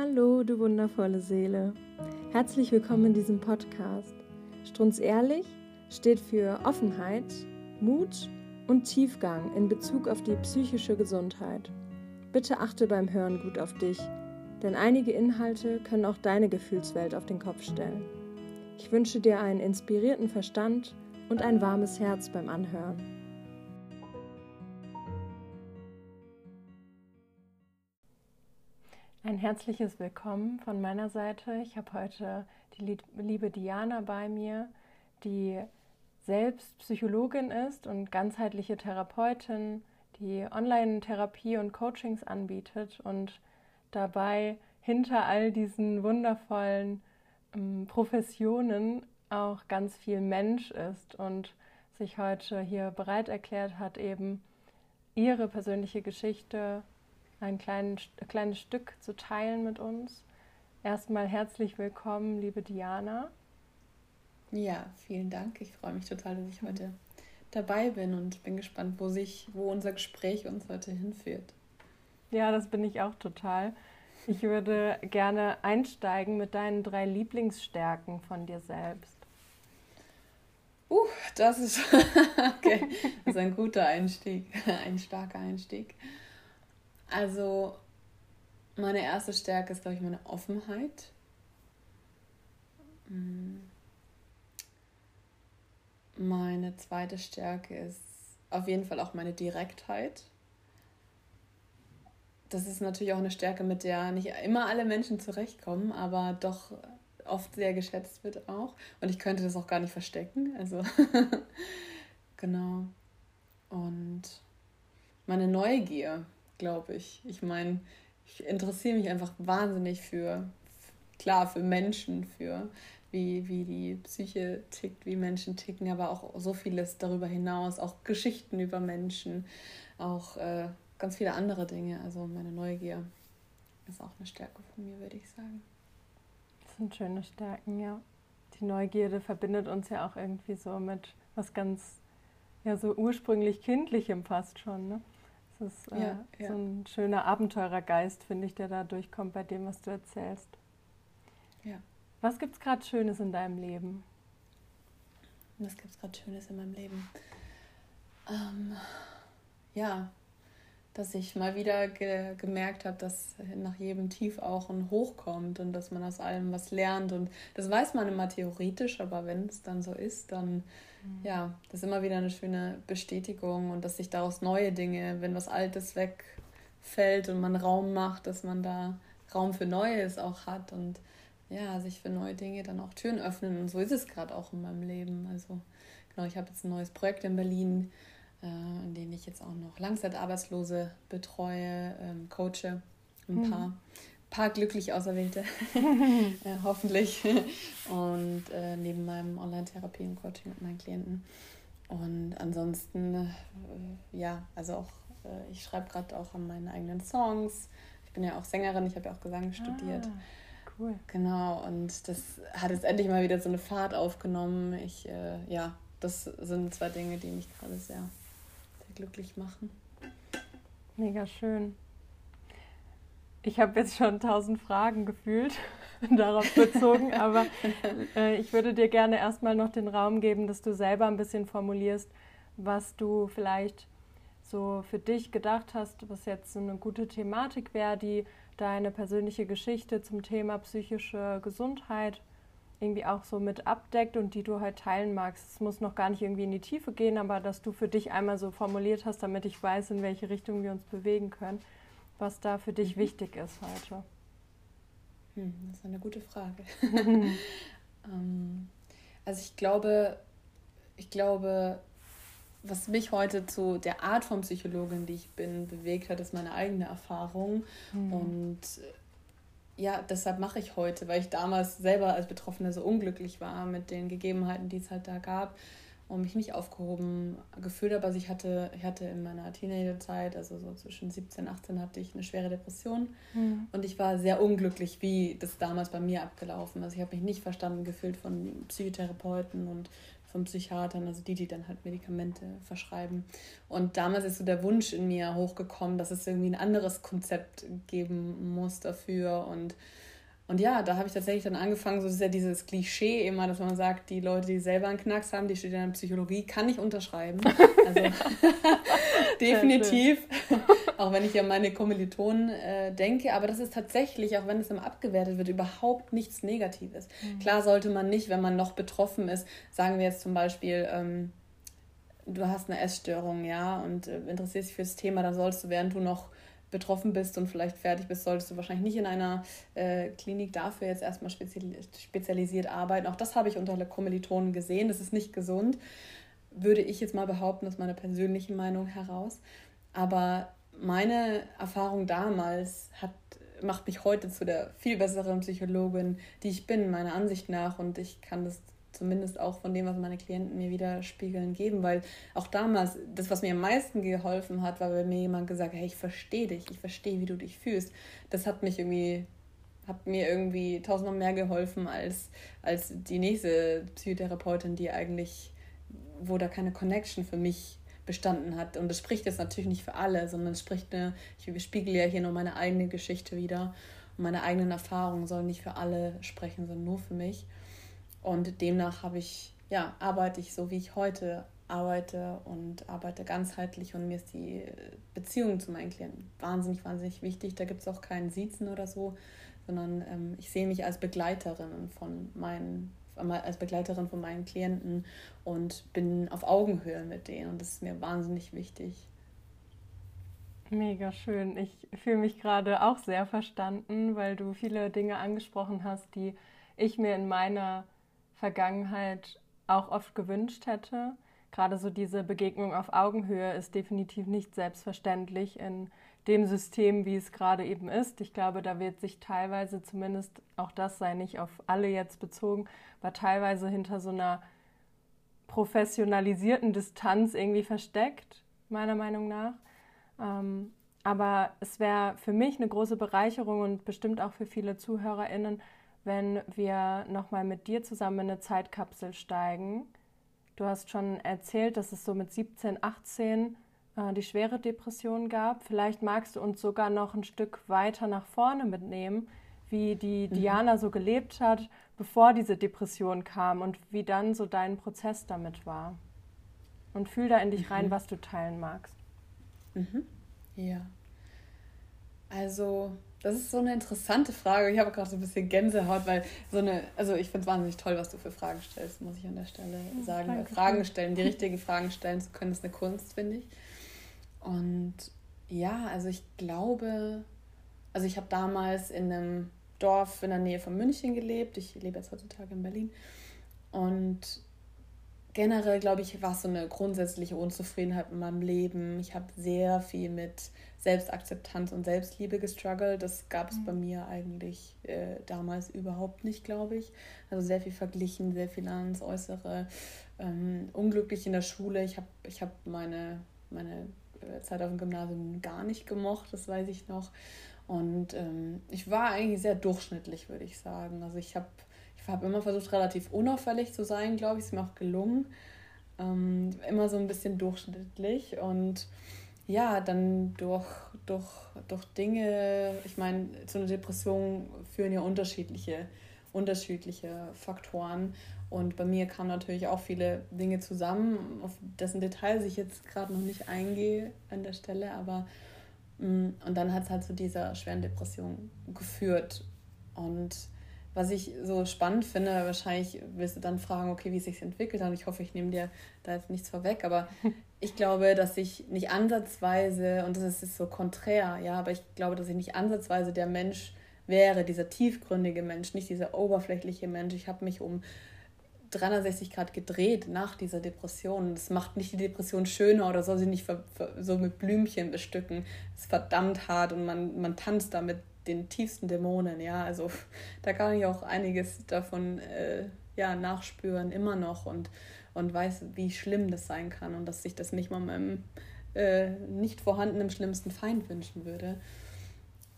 Hallo, du wundervolle Seele. Herzlich willkommen in diesem Podcast. Strunz ehrlich steht für Offenheit, Mut und Tiefgang in Bezug auf die psychische Gesundheit. Bitte achte beim Hören gut auf dich, denn einige Inhalte können auch deine Gefühlswelt auf den Kopf stellen. Ich wünsche dir einen inspirierten Verstand und ein warmes Herz beim Anhören. Ein herzliches Willkommen von meiner Seite. Ich habe heute die liebe Diana bei mir, die selbst Psychologin ist und ganzheitliche Therapeutin, die Online-Therapie und Coachings anbietet und dabei hinter all diesen wundervollen ähm, Professionen auch ganz viel Mensch ist und sich heute hier bereit erklärt hat, eben ihre persönliche Geschichte ein klein, kleines Stück zu teilen mit uns. Erstmal herzlich willkommen, liebe Diana. Ja, vielen Dank. Ich freue mich total, dass ich heute dabei bin und bin gespannt, wo sich, wo unser Gespräch uns heute hinführt. Ja, das bin ich auch total. Ich würde gerne einsteigen mit deinen drei Lieblingsstärken von dir selbst. Uh, das ist, okay. das ist ein guter Einstieg, ein starker Einstieg. Also, meine erste Stärke ist, glaube ich, meine Offenheit. Mm. Meine zweite Stärke ist auf jeden Fall auch meine Direktheit. Das ist natürlich auch eine Stärke, mit der nicht immer alle Menschen zurechtkommen, aber doch oft sehr geschätzt wird auch. Und ich könnte das auch gar nicht verstecken. Also, genau. Und meine Neugier glaube ich. Ich meine, ich interessiere mich einfach wahnsinnig für, klar, für Menschen, für wie, wie die Psyche tickt, wie Menschen ticken, aber auch so vieles darüber hinaus, auch Geschichten über Menschen, auch äh, ganz viele andere Dinge. Also meine Neugier ist auch eine Stärke von mir, würde ich sagen. Das sind schöne Stärken, ja. Die Neugierde verbindet uns ja auch irgendwie so mit was ganz, ja, so ursprünglich Kindlichem fast schon, ne? Das ist äh, ja, ja. so ein schöner Abenteurergeist, finde ich, der da durchkommt bei dem, was du erzählst. Ja. Was gibt es gerade Schönes in deinem Leben? Was gibt es gerade Schönes in meinem Leben? Ähm, ja, dass ich mal wieder ge gemerkt habe, dass nach jedem Tief auch ein Hoch kommt und dass man aus allem was lernt. Und das weiß man immer theoretisch, aber wenn es dann so ist, dann. Ja, das ist immer wieder eine schöne Bestätigung und dass sich daraus neue Dinge, wenn was Altes wegfällt und man Raum macht, dass man da Raum für Neues auch hat und ja, sich für neue Dinge dann auch Türen öffnen. Und so ist es gerade auch in meinem Leben. Also genau, ich habe jetzt ein neues Projekt in Berlin äh, in denen ich jetzt auch noch Langzeitarbeitslose betreue, ähm, coache, ein mhm. Paar, glücklich Auserwählte, äh, hoffentlich. Und äh, neben meinem Online-Therapie und Coaching mit meinen Klienten. Und ansonsten, äh, ja, also auch, äh, ich schreibe gerade auch an meinen eigenen Songs. Ich bin ja auch Sängerin, ich habe ja auch Gesang studiert. Ah. Cool. Genau, und das hat jetzt endlich mal wieder so eine Fahrt aufgenommen. Ich, äh, ja, das sind zwei Dinge, die mich gerade sehr glücklich machen. Mega schön. Ich habe jetzt schon tausend Fragen gefühlt darauf bezogen, aber äh, ich würde dir gerne erstmal noch den Raum geben, dass du selber ein bisschen formulierst, was du vielleicht so für dich gedacht hast, was jetzt eine gute Thematik wäre, die deine persönliche Geschichte zum Thema psychische Gesundheit irgendwie auch so mit abdeckt und die du halt teilen magst. Es muss noch gar nicht irgendwie in die Tiefe gehen, aber dass du für dich einmal so formuliert hast, damit ich weiß, in welche Richtung wir uns bewegen können, was da für dich wichtig ist heute. Hm, das ist eine gute Frage. ähm, also ich glaube, ich glaube, was mich heute zu der Art von Psychologin, die ich bin, bewegt hat, ist meine eigene Erfahrung. Mhm. Und ja, deshalb mache ich heute, weil ich damals selber als Betroffene so unglücklich war mit den Gegebenheiten, die es halt da gab und mich nicht aufgehoben gefühlt habe. Also ich hatte, ich hatte in meiner Teenagerzeit, also so zwischen 17 und 18, hatte ich eine schwere Depression mhm. und ich war sehr unglücklich, wie das damals bei mir abgelaufen. Also ich habe mich nicht verstanden gefühlt von Psychotherapeuten und von Psychiatern, also die, die dann halt Medikamente verschreiben. Und damals ist so der Wunsch in mir hochgekommen, dass es irgendwie ein anderes Konzept geben muss dafür und und ja, da habe ich tatsächlich dann angefangen, so ist ja dieses Klischee immer, dass man sagt, die Leute, die selber einen Knacks haben, die studieren in Psychologie, kann ich unterschreiben. Also definitiv. auch wenn ich ja meine Kommilitonen äh, denke, aber das ist tatsächlich, auch wenn es immer abgewertet wird, überhaupt nichts Negatives. Mhm. Klar sollte man nicht, wenn man noch betroffen ist, sagen wir jetzt zum Beispiel, ähm, du hast eine Essstörung, ja, und äh, interessierst dich für das Thema, dann sollst du, während du noch betroffen bist und vielleicht fertig bist, solltest du wahrscheinlich nicht in einer äh, Klinik dafür jetzt erstmal spezialisiert arbeiten. Auch das habe ich unter Kommilitonen gesehen. Das ist nicht gesund, würde ich jetzt mal behaupten, aus meiner persönlichen Meinung heraus. Aber meine Erfahrung damals hat, macht mich heute zu der viel besseren Psychologin, die ich bin, meiner Ansicht nach. Und ich kann das zumindest auch von dem, was meine Klienten mir widerspiegeln, geben, weil auch damals, das, was mir am meisten geholfen hat, war, wenn mir jemand gesagt hat, hey, ich verstehe dich, ich verstehe, wie du dich fühlst. Das hat mich irgendwie, hat mir irgendwie tausendmal mehr geholfen als, als die nächste Psychotherapeutin, die eigentlich, wo da keine Connection für mich bestanden hat. Und das spricht jetzt natürlich nicht für alle, sondern es spricht eine, ich spiegel ja hier nur meine eigene Geschichte wieder. Meine eigenen Erfahrungen sollen nicht für alle sprechen, sondern nur für mich. Und demnach habe ich, ja, arbeite ich so, wie ich heute arbeite und arbeite ganzheitlich und mir ist die Beziehung zu meinen Klienten wahnsinnig, wahnsinnig wichtig. Da gibt es auch keinen Siezen oder so, sondern ähm, ich sehe mich als Begleiterin von meinen als Begleiterin von meinen Klienten und bin auf Augenhöhe mit denen und das ist mir wahnsinnig wichtig. Mega schön. Ich fühle mich gerade auch sehr verstanden, weil du viele Dinge angesprochen hast, die ich mir in meiner Vergangenheit auch oft gewünscht hätte. Gerade so diese Begegnung auf Augenhöhe ist definitiv nicht selbstverständlich in dem System, wie es gerade eben ist. Ich glaube, da wird sich teilweise zumindest, auch das sei nicht auf alle jetzt bezogen, aber teilweise hinter so einer professionalisierten Distanz irgendwie versteckt, meiner Meinung nach. Ähm, aber es wäre für mich eine große Bereicherung und bestimmt auch für viele ZuhörerInnen, wenn wir nochmal mit dir zusammen in eine Zeitkapsel steigen. Du hast schon erzählt, dass es so mit 17, 18 äh, die schwere Depression gab. Vielleicht magst du uns sogar noch ein Stück weiter nach vorne mitnehmen, wie die mhm. Diana so gelebt hat, bevor diese Depression kam und wie dann so dein Prozess damit war. Und fühl da in dich mhm. rein, was du teilen magst. Mhm. Ja. Also das ist so eine interessante Frage. Ich habe gerade so ein bisschen Gänsehaut, weil so eine, also ich finde es wahnsinnig toll, was du für Fragen stellst, muss ich an der Stelle sagen. Weil Fragen stellen, die richtigen Fragen stellen zu können, ist eine Kunst, finde ich. Und ja, also ich glaube, also ich habe damals in einem Dorf in der Nähe von München gelebt. Ich lebe jetzt heutzutage in Berlin. Und generell, glaube ich, war es so eine grundsätzliche Unzufriedenheit in meinem Leben. Ich habe sehr viel mit Selbstakzeptanz und Selbstliebe gestruggelt. Das gab es mhm. bei mir eigentlich äh, damals überhaupt nicht, glaube ich. Also sehr viel verglichen, sehr viel ans Äußere. Ähm, unglücklich in der Schule. Ich habe ich hab meine, meine äh, Zeit auf dem Gymnasium gar nicht gemocht, das weiß ich noch. Und ähm, ich war eigentlich sehr durchschnittlich, würde ich sagen. Also ich habe ich hab immer versucht, relativ unauffällig zu sein, glaube ich. Ist mir auch gelungen. Ähm, immer so ein bisschen durchschnittlich und ja, dann durch, durch, durch Dinge, ich meine, zu einer Depression führen ja unterschiedliche, unterschiedliche Faktoren. Und bei mir kamen natürlich auch viele Dinge zusammen, auf dessen Details ich jetzt gerade noch nicht eingehe an der Stelle, aber mm, und dann hat es halt zu dieser schweren Depression geführt. Und was ich so spannend finde, wahrscheinlich wirst du dann fragen, okay, wie es sich entwickelt hat. Ich hoffe, ich nehme dir da jetzt nichts vorweg, aber ich glaube, dass ich nicht ansatzweise, und das ist so konträr, ja, aber ich glaube, dass ich nicht ansatzweise der Mensch wäre, dieser tiefgründige Mensch, nicht dieser oberflächliche Mensch. Ich habe mich um 360 Grad gedreht nach dieser Depression. Das macht nicht die Depression schöner oder soll sie nicht so mit Blümchen bestücken. Es ist verdammt hart und man, man tanzt damit den tiefsten Dämonen, ja. Also da kann ich auch einiges davon äh, ja, nachspüren, immer noch und, und weiß, wie schlimm das sein kann und dass sich das nicht mal meinem äh, nicht vorhandenen schlimmsten Feind wünschen würde.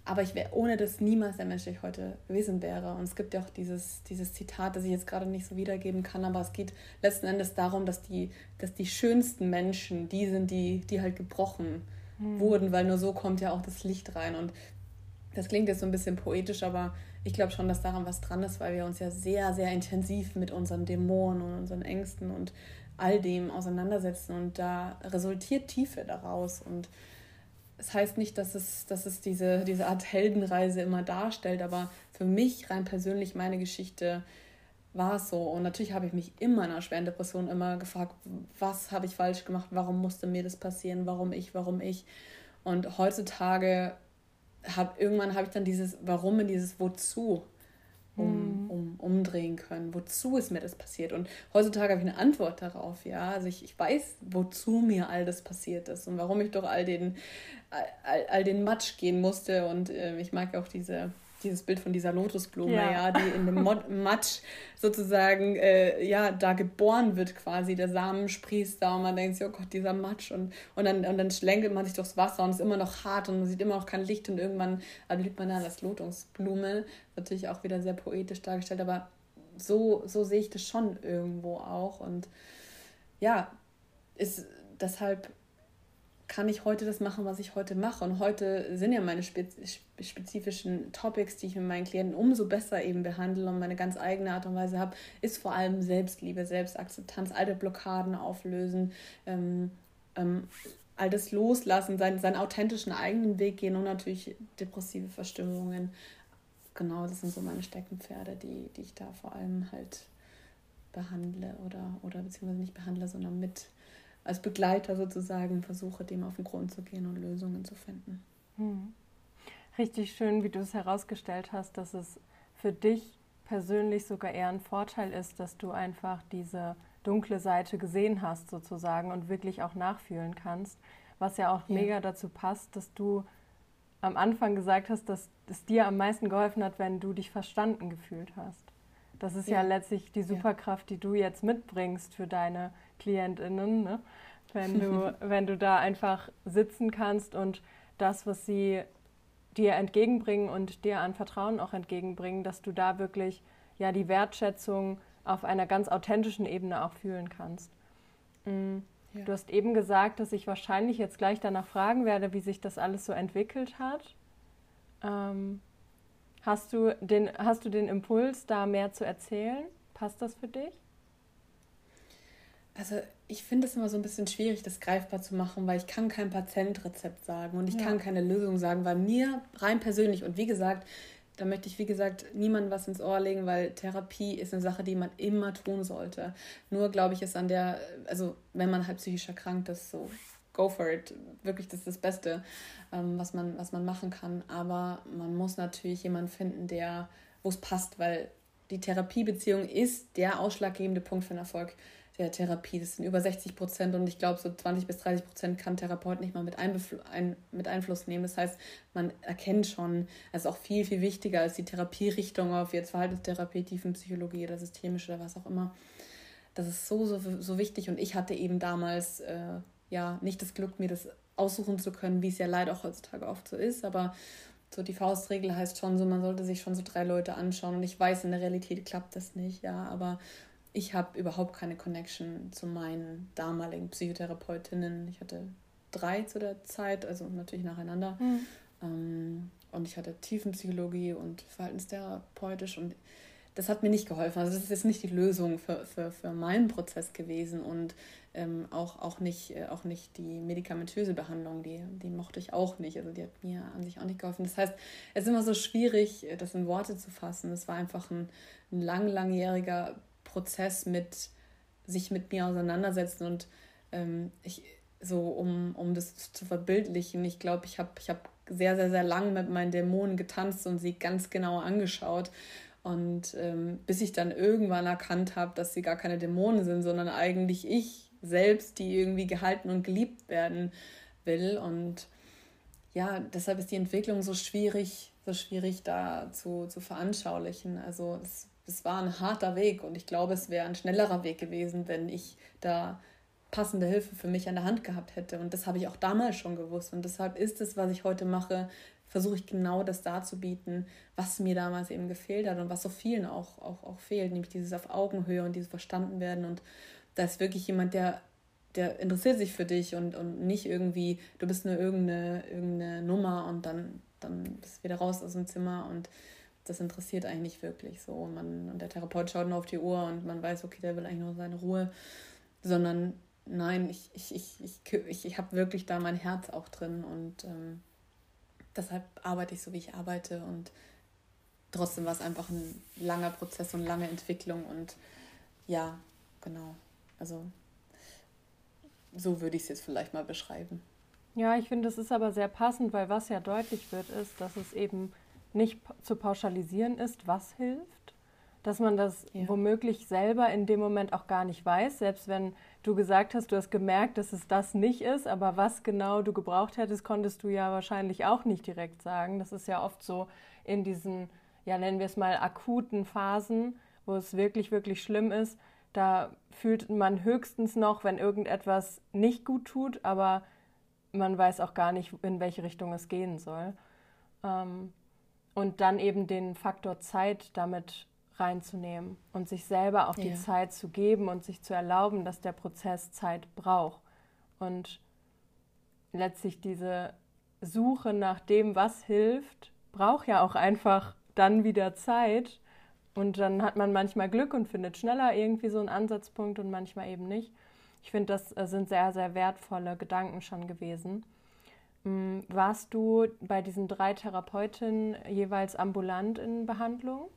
aber ich wäre ohne das niemals der Mensch, der ich heute gewesen wäre. Und es gibt ja auch dieses, dieses Zitat, das ich jetzt gerade nicht so wiedergeben kann, aber es geht letzten Endes darum, dass die, dass die schönsten Menschen die sind, die, die halt gebrochen mhm. wurden, weil nur so kommt ja auch das Licht rein. Und das klingt jetzt so ein bisschen poetisch, aber ich glaube schon, dass daran was dran ist, weil wir uns ja sehr, sehr intensiv mit unseren Dämonen und unseren Ängsten und all dem auseinandersetzen. Und da resultiert Tiefe daraus. Und es heißt nicht, dass es, dass es diese, diese Art Heldenreise immer darstellt, aber für mich rein persönlich meine Geschichte war es so. Und natürlich habe ich mich immer in einer schweren Depression immer gefragt, was habe ich falsch gemacht, warum musste mir das passieren, warum ich, warum ich. Und heutzutage habe irgendwann habe ich dann dieses Warum in dieses Wozu um, mhm. um, umdrehen können. Wozu ist mir das passiert? Und heutzutage habe ich eine Antwort darauf, ja. Also ich, ich weiß, wozu mir all das passiert ist und warum ich durch all den, all, all den Matsch gehen musste. Und äh, ich mag auch diese dieses Bild von dieser Lotusblume, ja, ja die in dem Matsch sozusagen, äh, ja, da geboren wird quasi. Der Samen sprießt da und man denkt sich, oh Gott, dieser Matsch. Und, und, dann, und dann schlängelt man sich durchs Wasser und es ist immer noch hart und man sieht immer noch kein Licht und irgendwann erblüht man da das Lotusblume. Natürlich auch wieder sehr poetisch dargestellt, aber so, so sehe ich das schon irgendwo auch. Und ja, ist deshalb kann ich heute das machen, was ich heute mache. Und heute sind ja meine spezifischen Topics, die ich mit meinen Klienten umso besser eben behandle und meine ganz eigene Art und Weise habe, ist vor allem Selbstliebe, Selbstakzeptanz, alte Blockaden auflösen, ähm, ähm, all das loslassen, seinen, seinen authentischen eigenen Weg gehen und natürlich depressive Verstimmungen. Genau, das sind so meine Steckenpferde, die, die ich da vor allem halt behandle oder, oder beziehungsweise nicht behandle, sondern mit als Begleiter sozusagen versuche, dem auf den Grund zu gehen und Lösungen zu finden. Hm. Richtig schön, wie du es herausgestellt hast, dass es für dich persönlich sogar eher ein Vorteil ist, dass du einfach diese dunkle Seite gesehen hast sozusagen und wirklich auch nachfühlen kannst, was ja auch ja. mega dazu passt, dass du am Anfang gesagt hast, dass es dir am meisten geholfen hat, wenn du dich verstanden gefühlt hast. Das ist ja, ja letztlich die Superkraft, die du jetzt mitbringst für deine KlientInnen, ne? wenn, du, wenn du da einfach sitzen kannst und das, was sie dir entgegenbringen und dir an Vertrauen auch entgegenbringen, dass du da wirklich ja die Wertschätzung auf einer ganz authentischen Ebene auch fühlen kannst. Mhm. Ja. Du hast eben gesagt, dass ich wahrscheinlich jetzt gleich danach fragen werde, wie sich das alles so entwickelt hat. Ähm, hast, du den, hast du den Impuls, da mehr zu erzählen? Passt das für dich? Also ich finde es immer so ein bisschen schwierig, das greifbar zu machen, weil ich kann kein Patientrezept sagen und ich ja. kann keine Lösung sagen, weil mir rein persönlich und wie gesagt, da möchte ich wie gesagt niemandem was ins Ohr legen, weil Therapie ist eine Sache, die man immer tun sollte. Nur glaube ich, ist an der, also wenn man halt psychisch erkrankt ist, so go for it. Wirklich, das ist das Beste, ähm, was, man, was man machen kann. Aber man muss natürlich jemanden finden, der, wo es passt, weil die Therapiebeziehung ist der ausschlaggebende Punkt für den Erfolg der Therapie. Das sind über 60 Prozent und ich glaube, so 20 bis 30 Prozent kann Therapeut nicht mal mit, ein, mit Einfluss nehmen. Das heißt, man erkennt schon, es ist auch viel, viel wichtiger als die Therapierichtung auf jetzt Verhaltenstherapie, Tiefenpsychologie oder systemische oder was auch immer. Das ist so, so, so wichtig und ich hatte eben damals äh, ja nicht das Glück, mir das aussuchen zu können, wie es ja leider auch heutzutage oft so ist, aber so die Faustregel heißt schon so, man sollte sich schon so drei Leute anschauen und ich weiß, in der Realität klappt das nicht, ja, aber ich habe überhaupt keine Connection zu meinen damaligen Psychotherapeutinnen. Ich hatte drei zu der Zeit, also natürlich nacheinander. Mhm. Ähm, und ich hatte Tiefenpsychologie und Verhaltenstherapeutisch und das hat mir nicht geholfen. Also das ist jetzt nicht die Lösung für, für, für meinen Prozess gewesen und ähm, auch, auch, nicht, äh, auch nicht die medikamentöse Behandlung, die, die mochte ich auch nicht. Also die hat mir an sich auch nicht geholfen. Das heißt, es ist immer so schwierig, das in Worte zu fassen. Es war einfach ein, ein lang, langjähriger Prozess mit sich mit mir auseinandersetzen und ähm, ich so um, um das zu verbildlichen, ich glaube, ich habe ich hab sehr, sehr, sehr lang mit meinen Dämonen getanzt und sie ganz genau angeschaut. Und ähm, bis ich dann irgendwann erkannt habe, dass sie gar keine Dämonen sind, sondern eigentlich ich selbst, die irgendwie gehalten und geliebt werden will. Und ja, deshalb ist die Entwicklung so schwierig, so schwierig da zu, zu veranschaulichen. Also es es war ein harter Weg und ich glaube, es wäre ein schnellerer Weg gewesen, wenn ich da passende Hilfe für mich an der Hand gehabt hätte. Und das habe ich auch damals schon gewusst. Und deshalb ist es, was ich heute mache, versuche ich genau das darzubieten, was mir damals eben gefehlt hat und was so vielen auch, auch, auch fehlt, nämlich dieses auf Augenhöhe und dieses verstanden werden. Und da ist wirklich jemand, der, der interessiert sich für dich und, und nicht irgendwie, du bist nur irgendeine, irgendeine Nummer und dann, dann bist du wieder raus aus dem Zimmer und das interessiert eigentlich nicht wirklich so. Und, man, und der Therapeut schaut nur auf die Uhr und man weiß, okay, der will eigentlich nur seine Ruhe. Sondern nein, ich, ich, ich, ich, ich, ich habe wirklich da mein Herz auch drin und ähm, deshalb arbeite ich so, wie ich arbeite und trotzdem war es einfach ein langer Prozess und lange Entwicklung und ja, genau. Also so würde ich es jetzt vielleicht mal beschreiben. Ja, ich finde, das ist aber sehr passend, weil was ja deutlich wird, ist, dass es eben nicht zu pauschalisieren ist, was hilft, dass man das ja. womöglich selber in dem Moment auch gar nicht weiß, selbst wenn du gesagt hast, du hast gemerkt, dass es das nicht ist, aber was genau du gebraucht hättest, konntest du ja wahrscheinlich auch nicht direkt sagen. Das ist ja oft so in diesen, ja nennen wir es mal, akuten Phasen, wo es wirklich, wirklich schlimm ist. Da fühlt man höchstens noch, wenn irgendetwas nicht gut tut, aber man weiß auch gar nicht, in welche Richtung es gehen soll. Ähm, und dann eben den Faktor Zeit damit reinzunehmen und sich selber auch die Zeit zu geben und sich zu erlauben, dass der Prozess Zeit braucht. Und letztlich diese Suche nach dem, was hilft, braucht ja auch einfach dann wieder Zeit. Und dann hat man manchmal Glück und findet schneller irgendwie so einen Ansatzpunkt und manchmal eben nicht. Ich finde, das äh, sind sehr, sehr wertvolle Gedanken schon gewesen. Mm, warst du bei diesen drei Therapeutinnen jeweils ambulant in Behandlung?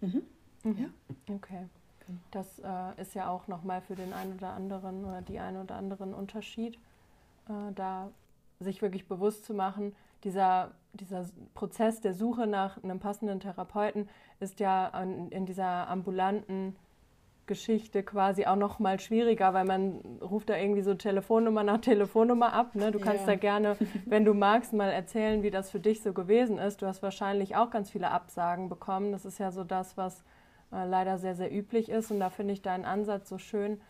Mhm. mhm. Ja. Okay. Genau. Das äh, ist ja auch nochmal für den einen oder anderen oder die einen oder anderen Unterschied, äh, da sich wirklich bewusst zu machen, dieser, dieser Prozess der Suche nach einem passenden Therapeuten ist ja in, in dieser ambulanten Geschichte quasi auch noch mal schwieriger, weil man ruft da irgendwie so Telefonnummer nach Telefonnummer ab. Ne? Du kannst ja. da gerne, wenn du magst, mal erzählen, wie das für dich so gewesen ist. Du hast wahrscheinlich auch ganz viele Absagen bekommen. Das ist ja so das, was äh, leider sehr, sehr üblich ist. Und da finde ich deinen Ansatz so schön,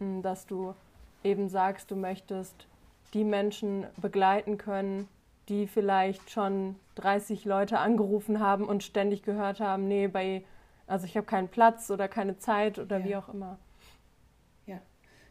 mh, hm, dass du eben sagst, du möchtest die Menschen begleiten können, die vielleicht schon 30 Leute angerufen haben und ständig gehört haben, nee, bei also ich habe keinen Platz oder keine Zeit oder ja. wie auch immer. Ja,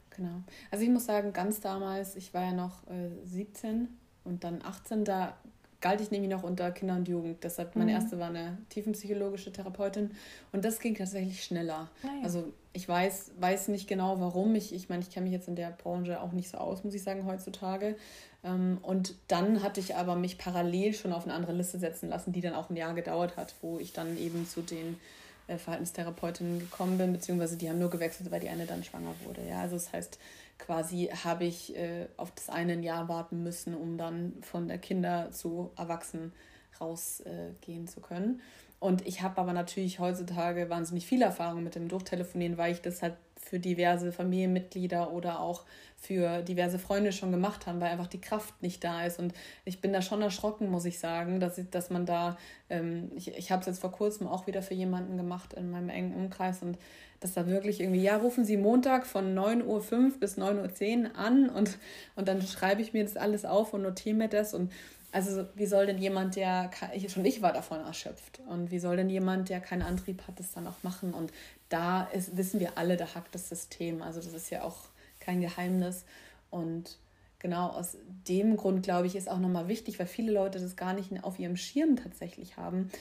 genau. Also ich muss sagen, ganz damals, ich war ja noch äh, 17 und dann 18, da galt ich nämlich noch unter Kinder und Jugend. Deshalb, meine mhm. erste war eine tiefenpsychologische Therapeutin und das ging tatsächlich schneller. Naja. Also ich weiß, weiß nicht genau warum. Ich, ich meine, ich kenne mich jetzt in der Branche auch nicht so aus, muss ich sagen, heutzutage. Ähm, und dann hatte ich aber mich parallel schon auf eine andere Liste setzen lassen, die dann auch ein Jahr gedauert hat, wo ich dann eben zu den äh, Verhaltenstherapeutinnen gekommen bin, beziehungsweise die haben nur gewechselt, weil die eine dann schwanger wurde. Ja, also das heißt, quasi habe ich äh, auf das eine ein Jahr warten müssen, um dann von der Kinder zu Erwachsenen rausgehen äh, zu können. Und ich habe aber natürlich heutzutage wahnsinnig viel Erfahrung mit dem Durchtelefonieren, weil ich das halt für diverse Familienmitglieder oder auch für diverse Freunde schon gemacht haben, weil einfach die Kraft nicht da ist. Und ich bin da schon erschrocken, muss ich sagen, dass, ich, dass man da, ähm, ich, ich habe es jetzt vor kurzem auch wieder für jemanden gemacht in meinem engen Umkreis und dass da wirklich irgendwie, ja, rufen Sie Montag von 9.05 Uhr bis 9.10 Uhr an und, und dann schreibe ich mir das alles auf und notiere mir das. Und also wie soll denn jemand, der, schon ich war davon erschöpft. Und wie soll denn jemand, der keinen Antrieb hat, das dann auch machen? Und da ist, wissen wir alle, da hackt das System, also das ist ja auch kein Geheimnis. Und genau aus dem Grund, glaube ich, ist auch nochmal wichtig, weil viele Leute das gar nicht auf ihrem Schirm tatsächlich haben,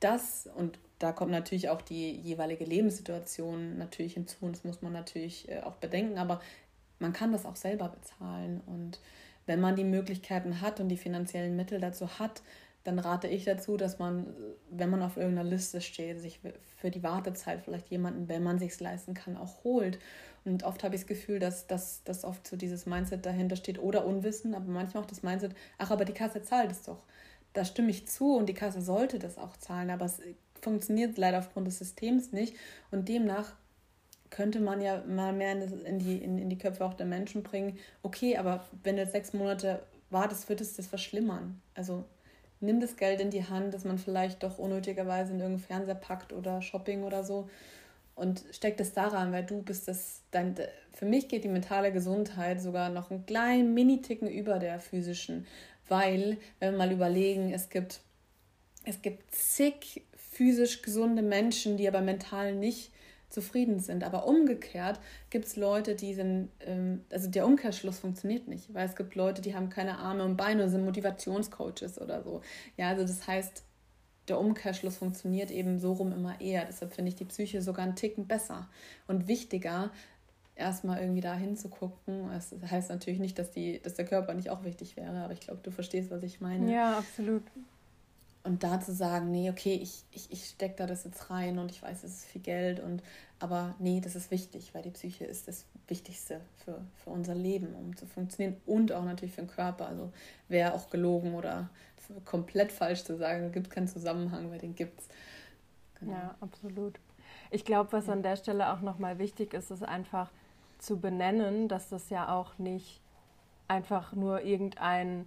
dass, und da kommt natürlich auch die jeweilige Lebenssituation natürlich hinzu, und das muss man natürlich äh, auch bedenken, aber man kann das auch selber bezahlen. Und wenn man die Möglichkeiten hat und die finanziellen Mittel dazu hat, dann rate ich dazu, dass man, wenn man auf irgendeiner Liste steht, sich für die Wartezeit vielleicht jemanden, wenn man sich leisten kann, auch holt. Und oft habe ich das Gefühl, dass, dass, dass oft so dieses Mindset dahinter steht oder Unwissen, aber manchmal auch das Mindset, ach, aber die Kasse zahlt es doch. Da stimme ich zu und die Kasse sollte das auch zahlen, aber es funktioniert leider aufgrund des Systems nicht. Und demnach könnte man ja mal mehr in die, in, in die Köpfe auch der Menschen bringen, okay, aber wenn du jetzt sechs Monate wartest, wird es das verschlimmern. Also nimm das Geld in die Hand, das man vielleicht doch unnötigerweise in irgendeinen Fernseher packt oder Shopping oder so und steck das daran, weil du bist das, dein, für mich geht die mentale Gesundheit sogar noch einen kleinen Mini-Ticken über der physischen, Weil, wenn wir mal überlegen, es gibt, es gibt zig physisch gesunde Menschen, die aber mental nicht zufrieden sind. Aber umgekehrt gibt es Leute, die sind, ähm, also der Umkehrschluss funktioniert nicht, weil es gibt Leute, die haben keine Arme und Beine und sind Motivationscoaches oder so. Ja, also das heißt, der Umkehrschluss funktioniert eben so rum immer eher. Deshalb finde ich die Psyche sogar einen Ticken besser und wichtiger, erstmal irgendwie da hinzugucken. Das heißt natürlich nicht, dass, die, dass der Körper nicht auch wichtig wäre, aber ich glaube, du verstehst, was ich meine. Ja, absolut. Und da zu sagen, nee, okay, ich, ich, ich stecke da das jetzt rein und ich weiß, es ist viel Geld und aber nee, das ist wichtig, weil die Psyche ist das Wichtigste für, für unser Leben, um zu funktionieren und auch natürlich für den Körper. Also wäre auch gelogen oder komplett falsch zu sagen, es gibt keinen Zusammenhang, weil den gibt's. Genau. Ja, absolut. Ich glaube, was an der Stelle auch nochmal wichtig ist, ist einfach zu benennen, dass das ja auch nicht einfach nur irgendein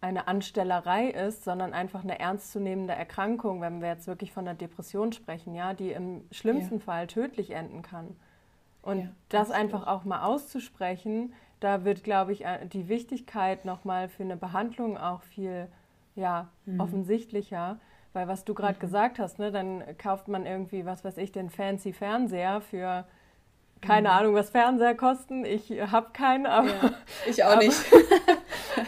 eine Anstellerei ist, sondern einfach eine ernstzunehmende Erkrankung, wenn wir jetzt wirklich von einer Depression sprechen, ja, die im schlimmsten ja. Fall tödlich enden kann. Und ja, das einfach auch mal auszusprechen, da wird, glaube ich, äh, die Wichtigkeit nochmal für eine Behandlung auch viel ja, mhm. offensichtlicher. Weil was du gerade mhm. gesagt hast, ne, dann kauft man irgendwie, was weiß ich, den fancy Fernseher für keine mhm. Ahnung, was Fernseher kosten. Ich habe keinen, aber. Ja, ich auch aber, nicht.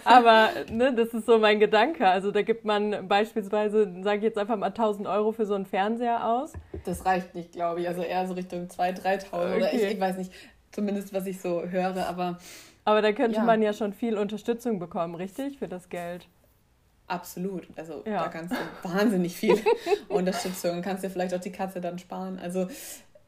Aber ne, das ist so mein Gedanke. Also da gibt man beispielsweise, sage ich jetzt einfach mal 1000 Euro für so einen Fernseher aus. Das reicht nicht, glaube ich. Also eher so Richtung 2.000, 3.000 okay. oder ich, ich weiß nicht. Zumindest was ich so höre, aber. Aber da könnte ja. man ja schon viel Unterstützung bekommen, richtig? Für das Geld. Absolut. Also ja. da kannst du wahnsinnig viel Unterstützung. Kannst dir vielleicht auch die Katze dann sparen. Also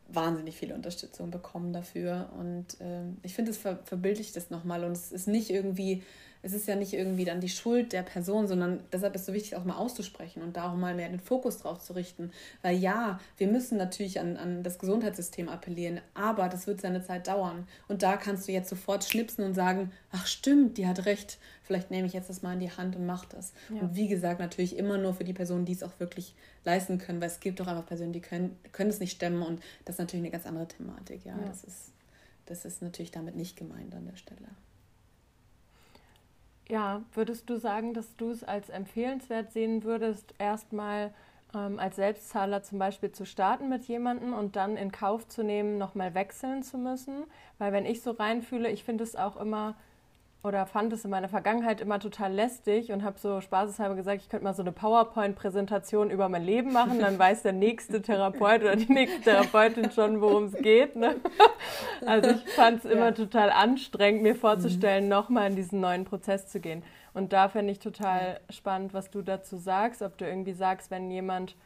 wahnsinnig viel Unterstützung bekommen dafür. Und ähm, ich finde, es ver verbildlicht das nochmal. Und es ist nicht irgendwie, es ist ja nicht irgendwie dann die Schuld der Person, sondern deshalb ist es so wichtig, auch mal auszusprechen und da auch mal mehr den Fokus drauf zu richten. Weil ja, wir müssen natürlich an, an das Gesundheitssystem appellieren, aber das wird seine Zeit dauern. Und da kannst du jetzt sofort schnipsen und sagen, ach stimmt, die hat recht vielleicht nehme ich jetzt das mal in die Hand und mache das. Ja. Und wie gesagt, natürlich immer nur für die Personen, die es auch wirklich leisten können, weil es gibt auch einfach Personen, die können, können es nicht stemmen und das ist natürlich eine ganz andere Thematik. Ja, ja. Das, ist, das ist natürlich damit nicht gemeint an der Stelle. Ja, würdest du sagen, dass du es als empfehlenswert sehen würdest, erstmal ähm, als Selbstzahler zum Beispiel zu starten mit jemandem und dann in Kauf zu nehmen, nochmal wechseln zu müssen? Weil wenn ich so reinfühle, ich finde es auch immer oder fand es in meiner Vergangenheit immer total lästig und habe so spaßeshalber gesagt, ich könnte mal so eine PowerPoint-Präsentation über mein Leben machen, dann weiß der nächste Therapeut oder die nächste Therapeutin schon, worum es geht. Ne? Also ich fand es immer ja. total anstrengend, mir vorzustellen, mhm. nochmal in diesen neuen Prozess zu gehen. Und da fände ich total spannend, was du dazu sagst, ob du irgendwie sagst, wenn jemand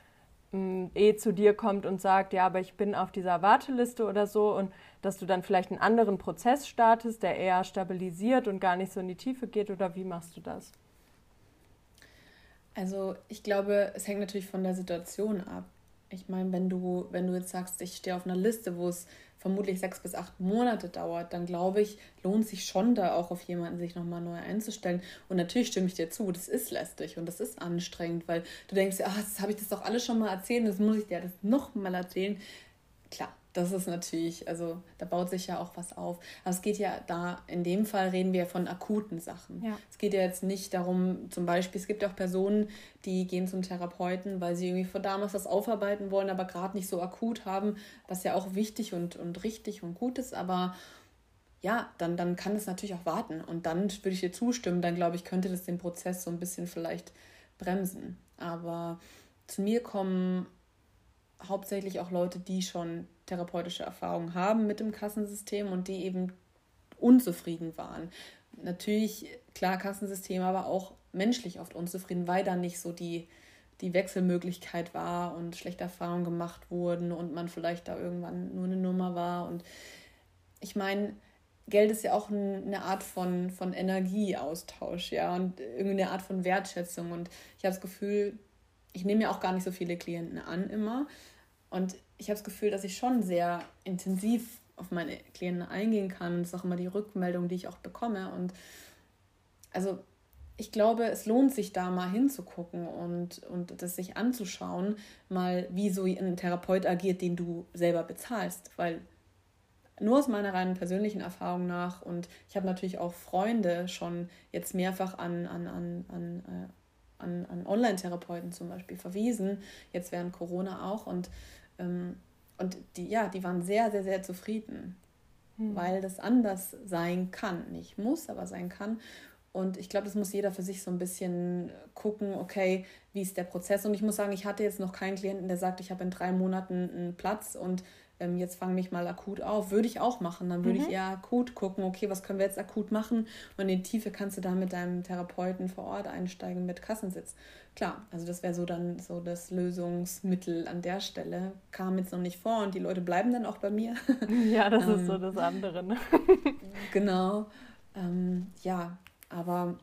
eh zu dir kommt und sagt, ja, aber ich bin auf dieser Warteliste oder so und dass du dann vielleicht einen anderen Prozess startest, der eher stabilisiert und gar nicht so in die Tiefe geht oder wie machst du das? Also ich glaube, es hängt natürlich von der Situation ab. Ich meine, wenn du, wenn du jetzt sagst, ich stehe auf einer Liste, wo es vermutlich sechs bis acht Monate dauert, dann glaube ich, lohnt sich schon da auch auf jemanden sich nochmal neu einzustellen. Und natürlich stimme ich dir zu, das ist lästig und das ist anstrengend, weil du denkst, ach, das habe ich das doch alles schon mal erzählt, das muss ich dir das nochmal erzählen. Klar, das ist natürlich, also da baut sich ja auch was auf. Aber es geht ja da, in dem Fall reden wir von akuten Sachen. Ja. Es geht ja jetzt nicht darum, zum Beispiel, es gibt auch Personen, die gehen zum Therapeuten, weil sie irgendwie vor damals was aufarbeiten wollen, aber gerade nicht so akut haben, was ja auch wichtig und, und richtig und gut ist. Aber ja, dann, dann kann es natürlich auch warten. Und dann würde ich dir zustimmen, dann glaube ich, könnte das den Prozess so ein bisschen vielleicht bremsen. Aber zu mir kommen hauptsächlich auch Leute, die schon therapeutische Erfahrungen haben mit dem Kassensystem und die eben unzufrieden waren. Natürlich, klar, Kassensystem, aber auch menschlich oft unzufrieden, weil da nicht so die, die Wechselmöglichkeit war und schlechte Erfahrungen gemacht wurden und man vielleicht da irgendwann nur eine Nummer war. Und ich meine, Geld ist ja auch eine Art von, von Energieaustausch, ja, und irgendwie eine Art von Wertschätzung. Und ich habe das Gefühl, ich nehme ja auch gar nicht so viele Klienten an immer. Und ich habe das Gefühl, dass ich schon sehr intensiv auf meine Klienten eingehen kann. Das ist auch immer die Rückmeldung, die ich auch bekomme. Und also ich glaube, es lohnt sich da mal hinzugucken und, und das sich anzuschauen, mal wie so ein Therapeut agiert, den du selber bezahlst. Weil nur aus meiner reinen persönlichen Erfahrung nach und ich habe natürlich auch Freunde schon jetzt mehrfach an, an, an, an, äh, an, an Online-Therapeuten zum Beispiel verwiesen, jetzt während Corona auch und, und die, ja, die waren sehr, sehr, sehr zufrieden, hm. weil das anders sein kann, nicht muss, aber sein kann und ich glaube, das muss jeder für sich so ein bisschen gucken, okay, wie ist der Prozess. Und ich muss sagen, ich hatte jetzt noch keinen Klienten, der sagt, ich habe in drei Monaten einen Platz und ähm, jetzt fange mich mal akut auf. Würde ich auch machen. Dann würde mhm. ich eher akut gucken, okay, was können wir jetzt akut machen? Und in die Tiefe kannst du dann mit deinem Therapeuten vor Ort einsteigen mit Kassensitz. Klar, also das wäre so dann so das Lösungsmittel an der Stelle. Kam jetzt noch nicht vor und die Leute bleiben dann auch bei mir. Ja, das ähm, ist so das andere. Ne? genau. Ähm, ja, aber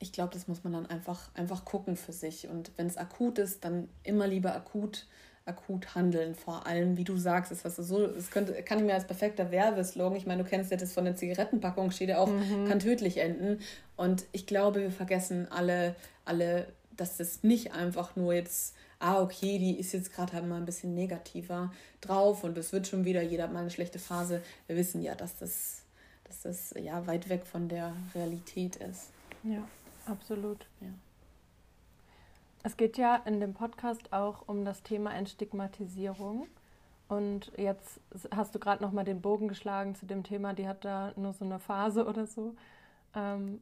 ich glaube, das muss man dann einfach, einfach gucken für sich. Und wenn es akut ist, dann immer lieber akut akut handeln. Vor allem, wie du sagst, ist was so, es könnte, kann ich mir als perfekter Werbeslogan, ich meine, du kennst ja das von der Zigarettenpackung, steht ja auch, mhm. kann tödlich enden. Und ich glaube, wir vergessen alle, alle, dass das nicht einfach nur jetzt, ah, okay, die ist jetzt gerade halt mal ein bisschen negativer drauf und es wird schon wieder, jeder hat mal eine schlechte Phase. Wir wissen ja, dass das, dass das ja weit weg von der Realität ist. Ja, absolut. Ja. Es geht ja in dem Podcast auch um das Thema Entstigmatisierung. Und jetzt hast du gerade noch mal den Bogen geschlagen zu dem Thema, die hat da nur so eine Phase oder so. Ähm,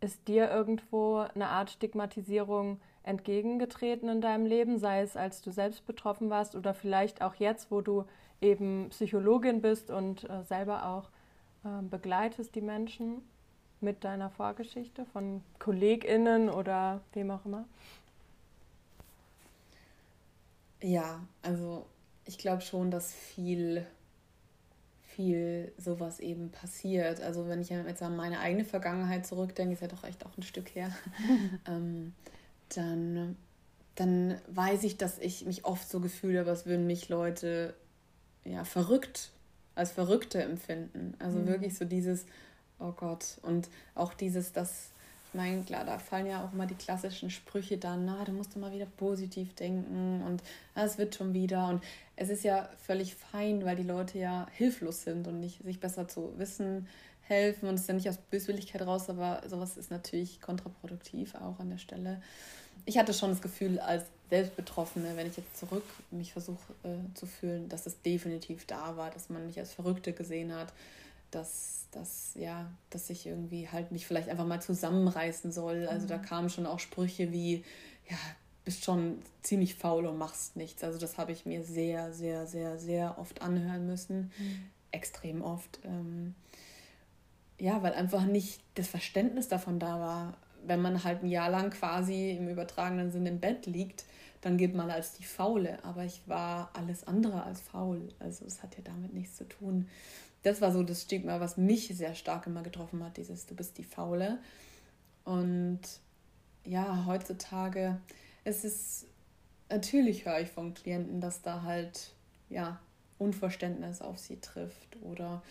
ist dir irgendwo eine Art Stigmatisierung entgegengetreten in deinem Leben, sei es als du selbst betroffen warst oder vielleicht auch jetzt, wo du eben Psychologin bist und äh, selber auch äh, begleitest die Menschen? Mit deiner Vorgeschichte von KollegInnen oder wem auch immer? Ja, also ich glaube schon, dass viel, viel sowas eben passiert. Also wenn ich jetzt an meine eigene Vergangenheit zurückdenke, ist ja doch echt auch ein Stück her, ähm, dann, dann weiß ich, dass ich mich oft so gefühlt habe, als würden mich Leute ja verrückt, als Verrückte empfinden. Also mhm. wirklich so dieses, oh Gott. Und auch dieses, das, ich meine, klar, da fallen ja auch immer die klassischen Sprüche dann, na, du musst mal wieder positiv denken und es wird schon wieder. Und es ist ja völlig fein, weil die Leute ja hilflos sind und nicht sich besser zu wissen helfen. Und es ist ja nicht aus Böswilligkeit raus, aber sowas ist natürlich kontraproduktiv auch an der Stelle. Ich hatte schon das Gefühl, als Selbstbetroffene, wenn ich jetzt zurück mich versuche äh, zu fühlen, dass es definitiv da war, dass man mich als Verrückte gesehen hat, dass, dass, ja, dass ich irgendwie halt mich vielleicht einfach mal zusammenreißen soll. Also mhm. da kamen schon auch Sprüche wie, ja, bist schon ziemlich faul und machst nichts. Also das habe ich mir sehr, sehr, sehr, sehr oft anhören müssen. Mhm. Extrem oft. Ähm, ja, weil einfach nicht das Verständnis davon da war, wenn man halt ein Jahr lang quasi im übertragenen Sinn im Bett liegt, dann gilt man als die Faule. Aber ich war alles andere als faul. Also es hat ja damit nichts zu tun das war so das Stigma, was mich sehr stark immer getroffen hat, dieses du bist die Faule. Und ja, heutzutage, es ist, natürlich höre ich von Klienten, dass da halt, ja, Unverständnis auf sie trifft oder,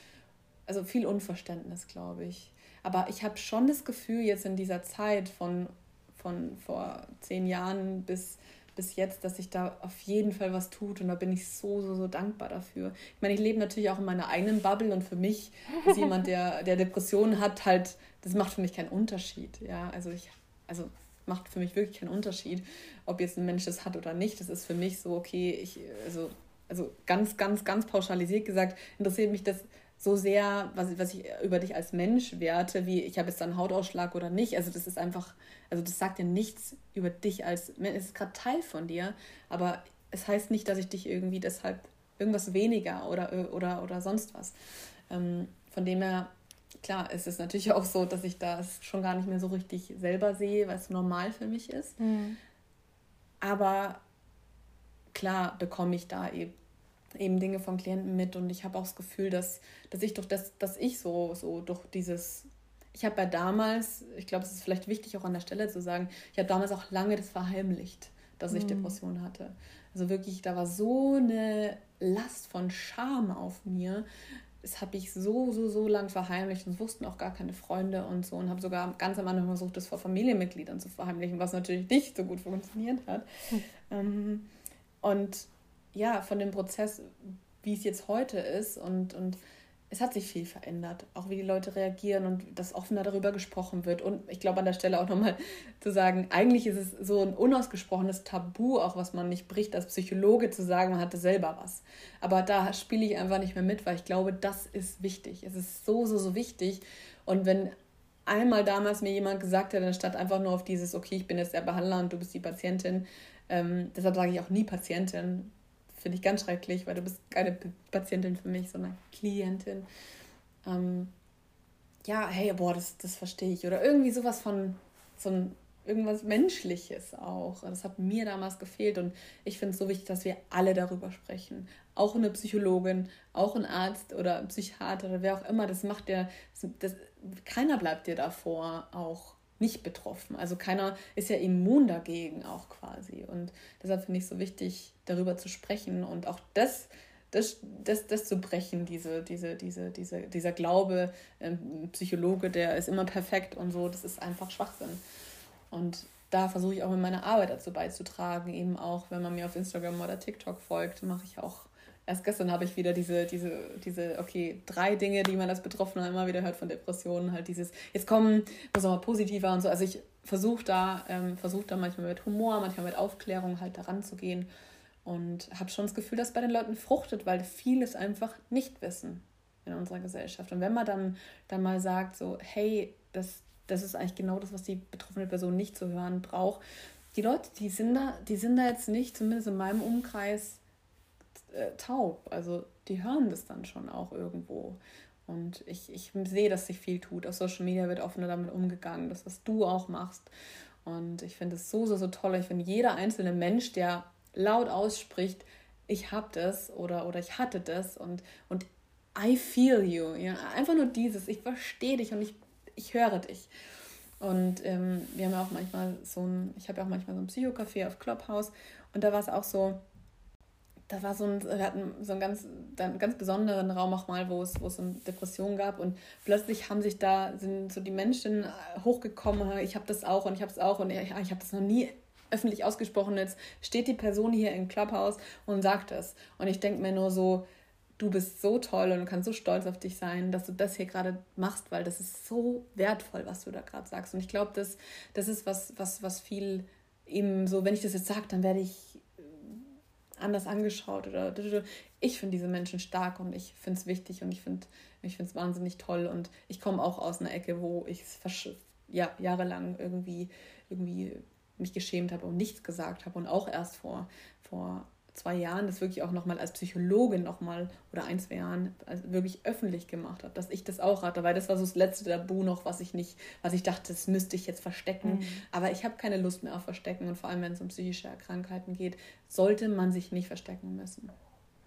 also viel Unverständnis, glaube ich. Aber ich habe schon das Gefühl, jetzt in dieser Zeit von, von vor zehn Jahren bis bis jetzt, dass sich da auf jeden Fall was tut und da bin ich so, so, so dankbar dafür. Ich meine, ich lebe natürlich auch in meiner eigenen Bubble und für mich ist jemand, der, der Depressionen hat, halt, das macht für mich keinen Unterschied. Ja, also ich, also macht für mich wirklich keinen Unterschied, ob jetzt ein Mensch das hat oder nicht. Das ist für mich so, okay, ich, also, also ganz, ganz, ganz pauschalisiert gesagt, interessiert mich das so sehr, was, was ich über dich als Mensch werte, wie ich habe jetzt einen Hautausschlag oder nicht. Also das ist einfach, also das sagt ja nichts über dich als Mensch. Es ist gerade Teil von dir, aber es heißt nicht, dass ich dich irgendwie deshalb irgendwas weniger oder, oder, oder sonst was. Ähm, von dem her, klar, ist es natürlich auch so, dass ich das schon gar nicht mehr so richtig selber sehe, weil es normal für mich ist. Mhm. Aber klar bekomme ich da eben eben Dinge von Klienten mit und ich habe auch das Gefühl, dass, dass ich durch das, dass ich so, so durch dieses, ich habe ja damals, ich glaube, es ist vielleicht wichtig auch an der Stelle zu sagen, ich habe damals auch lange das verheimlicht, dass ich mhm. Depressionen hatte. Also wirklich, da war so eine Last von Scham auf mir. Das habe ich so, so, so lang verheimlicht und wussten auch gar keine Freunde und so und habe sogar ganz am Anfang versucht, das vor Familienmitgliedern zu verheimlichen, was natürlich nicht so gut funktioniert hat. Mhm. und ja, von dem Prozess wie es jetzt heute ist und, und es hat sich viel verändert, auch wie die Leute reagieren und dass offener darüber gesprochen wird. Und ich glaube an der Stelle auch nochmal zu sagen, eigentlich ist es so ein unausgesprochenes Tabu, auch was man nicht bricht, als Psychologe zu sagen, man hatte selber was. Aber da spiele ich einfach nicht mehr mit, weil ich glaube, das ist wichtig. Es ist so, so, so wichtig. Und wenn einmal damals mir jemand gesagt hat, anstatt einfach nur auf dieses, okay, ich bin jetzt der Behandler und du bist die Patientin, ähm, deshalb sage ich auch nie Patientin, finde ich ganz schrecklich, weil du bist keine Patientin für mich, sondern Klientin. Ähm, ja, hey, boah, das, das verstehe ich. Oder irgendwie sowas von, so ein, irgendwas Menschliches auch. Das hat mir damals gefehlt und ich finde es so wichtig, dass wir alle darüber sprechen. Auch eine Psychologin, auch ein Arzt oder ein Psychiater oder wer auch immer, das macht ja, das, das, keiner bleibt dir davor auch nicht betroffen. Also keiner ist ja immun dagegen auch quasi. Und deshalb finde ich es so wichtig, darüber zu sprechen und auch das, das, das, das zu brechen, diese, diese, diese, diese, dieser Glaube, ähm, Psychologe, der ist immer perfekt und so, das ist einfach Schwachsinn. Und da versuche ich auch mit meiner Arbeit dazu beizutragen, eben auch, wenn man mir auf Instagram oder TikTok folgt, mache ich auch erst gestern habe ich wieder diese, diese, diese, okay, drei Dinge, die man als Betroffener immer wieder hört von Depressionen, halt dieses, jetzt kommen, muss auch mal positiver und so. Also ich versuche da, ähm, versuche da manchmal mit Humor, manchmal mit Aufklärung halt daran zu gehen und habe schon das Gefühl, dass bei den Leuten fruchtet, weil vieles einfach nicht wissen in unserer Gesellschaft. Und wenn man dann, dann mal sagt, so, hey, das, das ist eigentlich genau das, was die betroffene Person nicht zu hören braucht. Die Leute, die sind da, die sind da jetzt nicht, zumindest in meinem Umkreis, äh, taub. Also die hören das dann schon auch irgendwo. Und ich, ich sehe, dass sich viel tut. Auf Social Media wird offener damit umgegangen, das, was du auch machst. Und ich finde es so, so, so toll. Ich finde, jeder einzelne Mensch, der laut ausspricht, ich habe das oder, oder ich hatte das und, und I feel you. Ja? Einfach nur dieses, ich verstehe dich und ich, ich höre dich. Und ähm, wir haben ja auch manchmal so ein, ich habe ja auch manchmal so ein Psychocafé auf Clubhouse und da war es auch so, da war so ein, wir hatten so einen ganz, einen ganz besonderen Raum auch mal, wo es, wo es eine Depression gab und plötzlich haben sich da, sind so die Menschen hochgekommen, ich habe das auch und ich habe es auch und ich, ich habe das noch nie öffentlich ausgesprochen. Jetzt steht die Person hier im Clubhouse und sagt das. Und ich denke mir nur so, du bist so toll und kannst so stolz auf dich sein, dass du das hier gerade machst, weil das ist so wertvoll, was du da gerade sagst. Und ich glaube, das, das ist was, was, was viel eben so, wenn ich das jetzt sage, dann werde ich anders angeschaut oder ich finde diese Menschen stark und ich finde es wichtig und ich finde ich finde es wahnsinnig toll und ich komme auch aus einer Ecke, wo ich ja, jahrelang irgendwie irgendwie mich geschämt habe und nichts gesagt habe und auch erst vor vor zwei Jahren das wirklich auch nochmal als Psychologin nochmal oder ein, zwei Jahren also wirklich öffentlich gemacht habe, dass ich das auch hatte, weil das war so das letzte Tabu noch, was ich nicht, was ich dachte, das müsste ich jetzt verstecken. Mhm. Aber ich habe keine Lust mehr auf Verstecken und vor allem, wenn es um psychische Krankheiten geht, sollte man sich nicht verstecken müssen.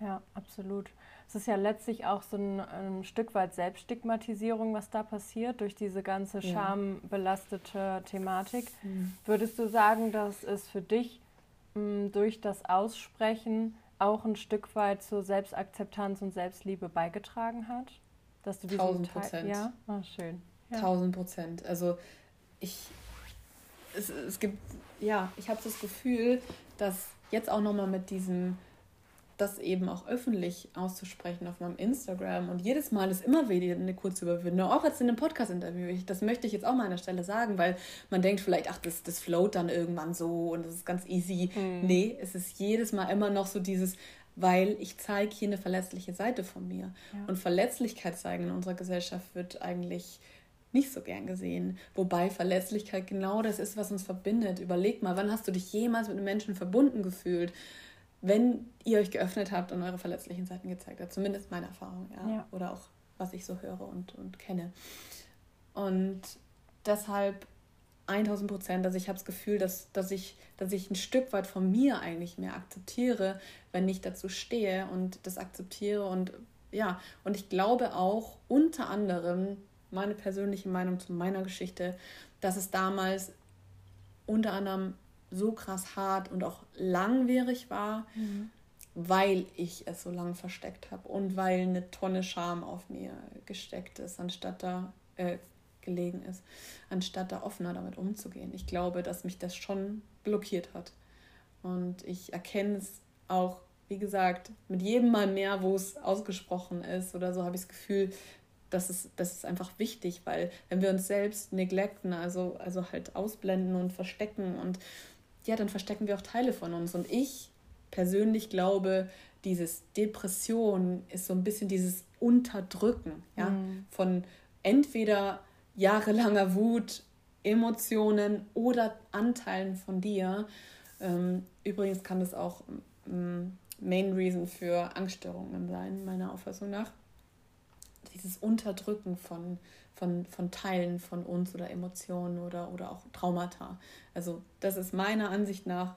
Ja, absolut. Es ist ja letztlich auch so ein, ein Stück weit Selbststigmatisierung, was da passiert, durch diese ganze schambelastete Thematik. Mhm. Würdest du sagen, dass es für dich durch das Aussprechen auch ein Stück weit zur Selbstakzeptanz und Selbstliebe beigetragen hat? Dass du Tausend Prozent. Ja, oh, schön. Ja. Tausend Prozent. Also ich, es, es gibt, ja, ich habe das Gefühl, dass jetzt auch nochmal mit diesem das eben auch öffentlich auszusprechen auf meinem Instagram. Und jedes Mal ist immer wieder eine kurze Überwindung, auch jetzt in einem Podcast-Interview. Das möchte ich jetzt auch mal an der Stelle sagen, weil man denkt vielleicht, ach, das, das float dann irgendwann so und das ist ganz easy. Mhm. Nee, es ist jedes Mal immer noch so dieses, weil ich zeige hier eine verletzliche Seite von mir. Ja. Und Verletzlichkeit zeigen in unserer Gesellschaft wird eigentlich nicht so gern gesehen. Wobei Verletzlichkeit genau das ist, was uns verbindet. Überleg mal, wann hast du dich jemals mit einem Menschen verbunden gefühlt? Wenn ihr euch geöffnet habt und eure verletzlichen Seiten gezeigt habt. Zumindest meine Erfahrung, ja. ja. Oder auch, was ich so höre und, und kenne. Und deshalb 1000 Prozent, also ich habe das Gefühl, dass, dass, ich, dass ich ein Stück weit von mir eigentlich mehr akzeptiere, wenn ich dazu stehe und das akzeptiere. Und ja, und ich glaube auch unter anderem, meine persönliche Meinung zu meiner Geschichte, dass es damals unter anderem so krass hart und auch langwierig war, mhm. weil ich es so lange versteckt habe und weil eine Tonne Scham auf mir gesteckt ist, anstatt da äh, gelegen ist, anstatt da offener damit umzugehen. Ich glaube, dass mich das schon blockiert hat. Und ich erkenne es auch wie gesagt, mit jedem Mal mehr, wo es ausgesprochen ist oder so, habe ich das Gefühl, das ist, das ist einfach wichtig, weil wenn wir uns selbst neglecten, also, also halt ausblenden und verstecken und ja, dann verstecken wir auch Teile von uns. Und ich persönlich glaube, dieses Depression ist so ein bisschen dieses Unterdrücken, ja, mhm. von entweder jahrelanger Wut, Emotionen oder Anteilen von dir. Ähm, übrigens kann das auch ähm, Main Reason für Angststörungen sein, meiner Auffassung nach. Dieses Unterdrücken von, von, von Teilen von uns oder Emotionen oder, oder auch Traumata. Also das ist meiner Ansicht nach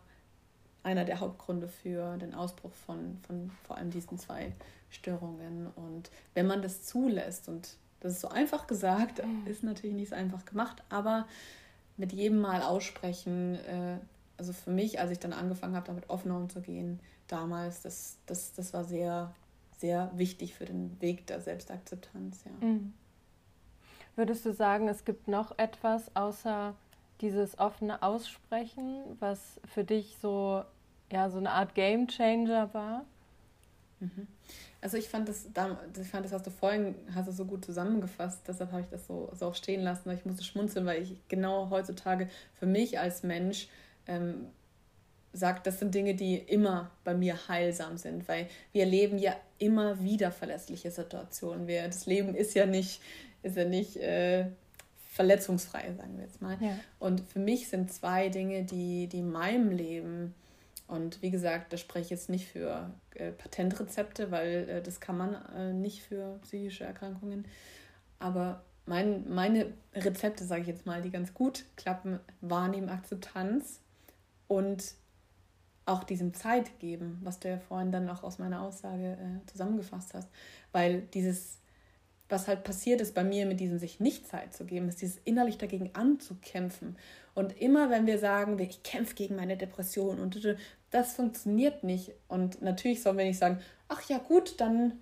einer der Hauptgründe für den Ausbruch von, von vor allem diesen zwei Störungen. Und wenn man das zulässt, und das ist so einfach gesagt, mhm. ist natürlich nicht so einfach gemacht, aber mit jedem Mal aussprechen, äh, also für mich, als ich dann angefangen habe, damit offen umzugehen, damals, das, das, das war sehr, sehr wichtig für den Weg der Selbstakzeptanz, ja. Mhm. Würdest du sagen, es gibt noch etwas außer dieses offene Aussprechen, was für dich so, ja, so eine Art Game Changer war? Mhm. Also ich fand das, ich fand das hast du vorhin hast so gut zusammengefasst, deshalb habe ich das so, so auch stehen lassen, weil ich musste schmunzeln, weil ich genau heutzutage für mich als Mensch ähm, sagt, das sind Dinge, die immer bei mir heilsam sind, weil wir erleben ja immer wieder verlässliche Situationen. Wir, das Leben ist ja nicht, ist ja nicht äh, verletzungsfrei, sagen wir jetzt mal. Ja. Und für mich sind zwei Dinge, die, die in meinem Leben, und wie gesagt, da spreche ich jetzt nicht für äh, Patentrezepte, weil äh, das kann man äh, nicht für psychische Erkrankungen, aber mein, meine Rezepte, sage ich jetzt mal, die ganz gut klappen, Wahrnehmen, Akzeptanz und auch diesem Zeit geben, was du ja vorhin dann auch aus meiner Aussage äh, zusammengefasst hast. Weil dieses, was halt passiert ist bei mir mit diesem sich nicht Zeit zu geben, ist dieses innerlich dagegen anzukämpfen. Und immer wenn wir sagen, ich kämpfe gegen meine Depression und das funktioniert nicht. Und natürlich sollen wir nicht sagen, ach ja gut, dann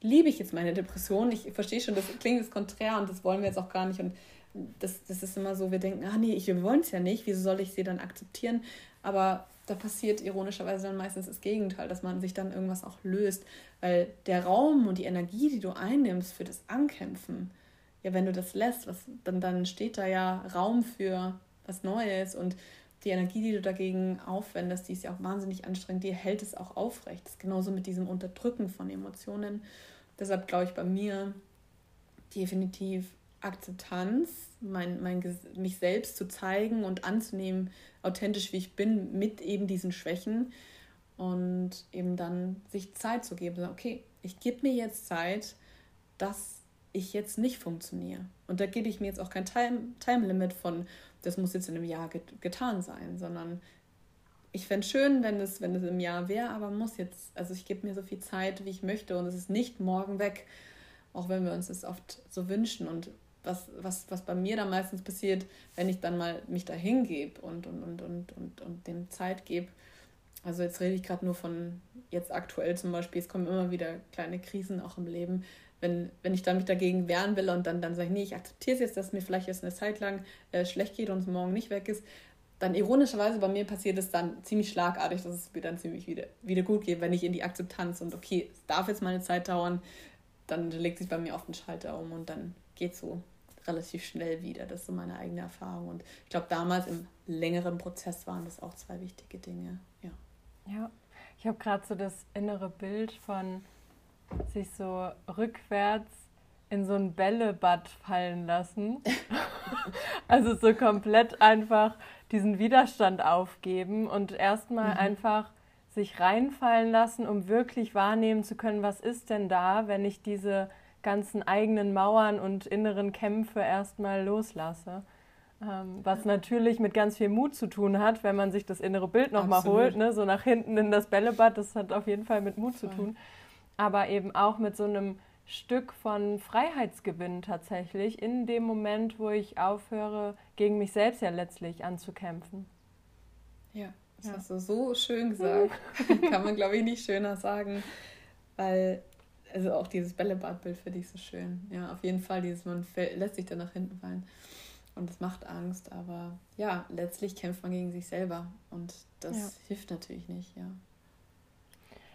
liebe ich jetzt meine Depression. Ich verstehe schon, das klingt jetzt konträr und das wollen wir jetzt auch gar nicht. Und das, das ist immer so, wir denken, ah nee, wir wollen es ja nicht, wieso soll ich sie dann akzeptieren? Aber da passiert ironischerweise dann meistens das Gegenteil, dass man sich dann irgendwas auch löst, weil der Raum und die Energie, die du einnimmst für das Ankämpfen, ja, wenn du das lässt, was, dann, dann steht da ja Raum für was Neues und die Energie, die du dagegen aufwendest, die ist ja auch wahnsinnig anstrengend, die hält es auch aufrecht. Das ist genauso mit diesem Unterdrücken von Emotionen. Deshalb glaube ich bei mir definitiv Akzeptanz, mein, mein, mich selbst zu zeigen und anzunehmen, authentisch wie ich bin, mit eben diesen Schwächen und eben dann sich Zeit zu geben. Okay, ich gebe mir jetzt Zeit, dass ich jetzt nicht funktioniere. Und da gebe ich mir jetzt auch kein Time, Time Limit von, das muss jetzt in einem Jahr get getan sein, sondern ich fände es schön, wenn es, wenn es im Jahr wäre, aber muss jetzt, also ich gebe mir so viel Zeit, wie ich möchte und es ist nicht morgen weg, auch wenn wir uns das oft so wünschen. Und was, was, was bei mir dann meistens passiert, wenn ich dann mal mich da hingebe und, und, und, und, und, und dem Zeit gebe. Also jetzt rede ich gerade nur von jetzt aktuell zum Beispiel, es kommen immer wieder kleine Krisen auch im Leben. Wenn, wenn ich dann mich dagegen wehren will und dann, dann sage ich, nee, ich akzeptiere es jetzt, dass mir vielleicht jetzt eine Zeit lang äh, schlecht geht und es morgen nicht weg ist, dann ironischerweise bei mir passiert es dann ziemlich schlagartig, dass es mir dann ziemlich wieder, wieder gut geht, wenn ich in die Akzeptanz und okay, es darf jetzt mal eine Zeit dauern, dann legt sich bei mir auf den Schalter um und dann geht so relativ schnell wieder. Das ist so meine eigene Erfahrung. Und ich glaube, damals im längeren Prozess waren das auch zwei wichtige Dinge. Ja, ja. ich habe gerade so das innere Bild von sich so rückwärts in so ein Bällebad fallen lassen. also so komplett einfach diesen Widerstand aufgeben und erstmal mhm. einfach sich reinfallen lassen, um wirklich wahrnehmen zu können, was ist denn da, wenn ich diese ganzen eigenen Mauern und inneren Kämpfe erstmal loslasse. Ähm, was natürlich mit ganz viel Mut zu tun hat, wenn man sich das innere Bild nochmal holt, ne? so nach hinten in das Bällebad, das hat auf jeden Fall mit Mut Voll. zu tun. Aber eben auch mit so einem Stück von Freiheitsgewinn tatsächlich in dem Moment, wo ich aufhöre, gegen mich selbst ja letztlich anzukämpfen. Ja, das ja. hast du so schön gesagt. Kann man, glaube ich, nicht schöner sagen, weil also auch dieses Bällebadbild finde ich so schön. Ja, auf jeden Fall, dieses, man lässt sich dann nach hinten fallen. Und das macht Angst, aber ja, letztlich kämpft man gegen sich selber und das ja. hilft natürlich nicht, ja.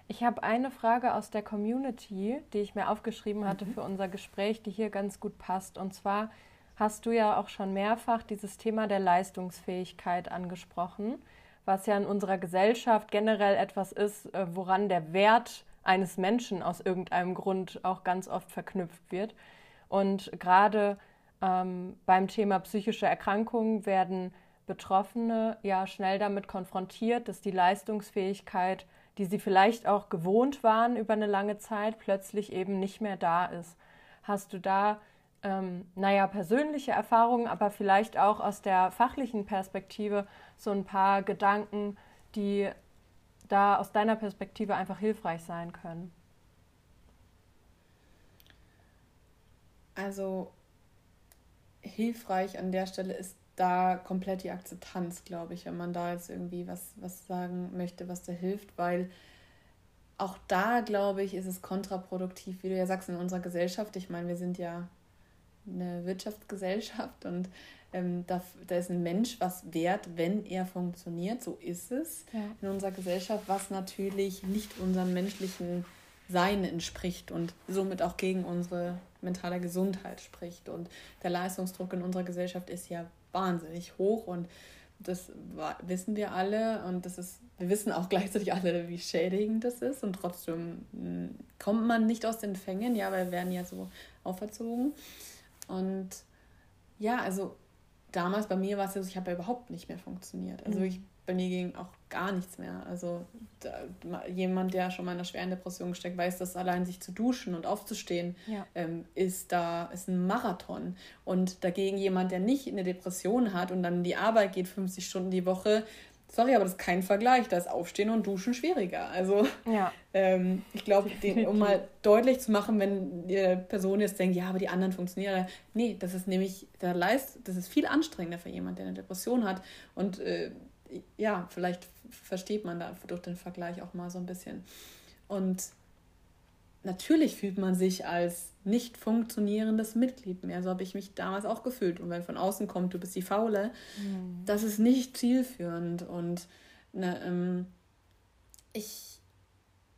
Ich habe eine Frage aus der Community, die ich mir aufgeschrieben hatte mhm. für unser Gespräch, die hier ganz gut passt. Und zwar hast du ja auch schon mehrfach dieses Thema der Leistungsfähigkeit angesprochen, was ja in unserer Gesellschaft generell etwas ist, äh, woran der Wert eines Menschen aus irgendeinem Grund auch ganz oft verknüpft wird. Und gerade ähm, beim Thema psychische Erkrankungen werden Betroffene ja schnell damit konfrontiert, dass die Leistungsfähigkeit die sie vielleicht auch gewohnt waren über eine lange Zeit, plötzlich eben nicht mehr da ist. Hast du da, ähm, naja, persönliche Erfahrungen, aber vielleicht auch aus der fachlichen Perspektive so ein paar Gedanken, die da aus deiner Perspektive einfach hilfreich sein können? Also hilfreich an der Stelle ist da komplett die Akzeptanz, glaube ich, wenn man da jetzt irgendwie was, was sagen möchte, was da hilft, weil auch da, glaube ich, ist es kontraproduktiv, wie du ja sagst, in unserer Gesellschaft. Ich meine, wir sind ja eine Wirtschaftsgesellschaft und ähm, da, da ist ein Mensch was wert, wenn er funktioniert. So ist es ja. in unserer Gesellschaft, was natürlich nicht unserem menschlichen Sein entspricht und somit auch gegen unsere mentale Gesundheit spricht. Und der Leistungsdruck in unserer Gesellschaft ist ja wahnsinnig hoch und das wissen wir alle und das ist, wir wissen auch gleichzeitig alle, wie schädigend das ist und trotzdem hm, kommt man nicht aus den Fängen, ja, weil wir werden ja so auferzogen. Und ja, also damals bei mir war es ja so, ich habe ja überhaupt nicht mehr funktioniert. Also mhm. ich bei mir ging auch gar nichts mehr. Also da, jemand, der schon mal in einer schweren Depression gesteckt, weiß, dass allein sich zu duschen und aufzustehen ja. ähm, ist da ist ein Marathon. Und dagegen jemand, der nicht eine Depression hat und dann in die Arbeit geht 50 Stunden die Woche, sorry, aber das ist kein Vergleich. Da ist Aufstehen und Duschen schwieriger. Also ja. ähm, ich glaube, um mal deutlich zu machen, wenn die Person jetzt denkt, ja, aber die anderen funktionieren, nee, das ist nämlich der Leist, das ist viel anstrengender für jemanden, der eine Depression hat und äh, ja, vielleicht versteht man da durch den Vergleich auch mal so ein bisschen. Und natürlich fühlt man sich als nicht funktionierendes Mitglied mehr. So habe ich mich damals auch gefühlt. Und wenn von außen kommt, du bist die Faule, mhm. das ist nicht zielführend. Und ne, ähm, ich,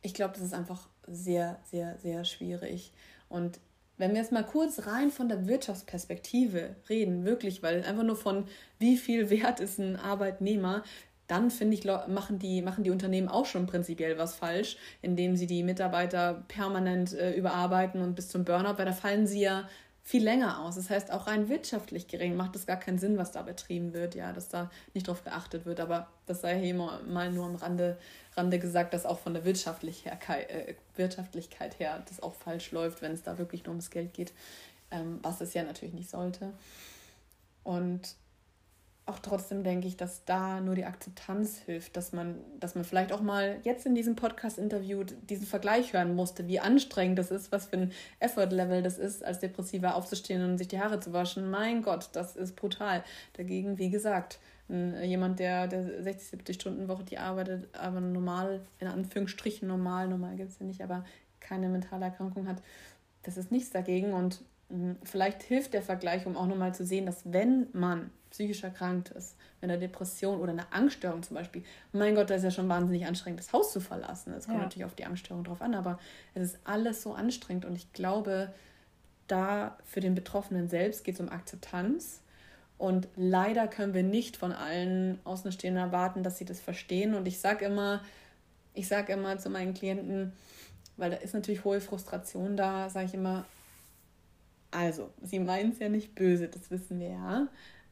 ich glaube, das ist einfach sehr, sehr, sehr schwierig. Und wenn wir jetzt mal kurz rein von der Wirtschaftsperspektive reden, wirklich, weil einfach nur von wie viel wert ist ein Arbeitnehmer, dann finde ich, machen die, machen die Unternehmen auch schon prinzipiell was falsch, indem sie die Mitarbeiter permanent äh, überarbeiten und bis zum Burnout, weil da fallen sie ja viel länger aus. Das heißt, auch rein wirtschaftlich gering macht es gar keinen Sinn, was da betrieben wird, ja, dass da nicht drauf geachtet wird. Aber das sei hier mal nur am Rande Rande gesagt, dass auch von der Wirtschaftlichkeit, äh, Wirtschaftlichkeit her das auch falsch läuft, wenn es da wirklich nur ums Geld geht, ähm, was es ja natürlich nicht sollte. Und auch trotzdem denke ich, dass da nur die Akzeptanz hilft, dass man, dass man vielleicht auch mal jetzt in diesem Podcast-Interview diesen Vergleich hören musste, wie anstrengend das ist, was für ein Effort-Level das ist, als Depressiver aufzustehen und sich die Haare zu waschen. Mein Gott, das ist brutal. Dagegen, wie gesagt, jemand, der, der 60, 70 Stunden Woche die arbeitet, aber normal, in Anführungsstrichen normal, normal gibt es ja nicht, aber keine mentale Erkrankung hat, das ist nichts dagegen. Und vielleicht hilft der Vergleich, um auch nochmal zu sehen, dass wenn man psychisch erkrankt ist, wenn eine Depression oder eine Angststörung zum Beispiel, mein Gott, das ist ja schon wahnsinnig anstrengend, das Haus zu verlassen. Es kommt ja. natürlich auf die Angststörung drauf an, aber es ist alles so anstrengend und ich glaube, da für den Betroffenen selbst geht es um Akzeptanz und leider können wir nicht von allen Außenstehenden erwarten, dass sie das verstehen. Und ich sage immer, ich sage immer zu meinen Klienten, weil da ist natürlich hohe Frustration da, sage ich immer, also, sie meinen es ja nicht böse, das wissen wir ja.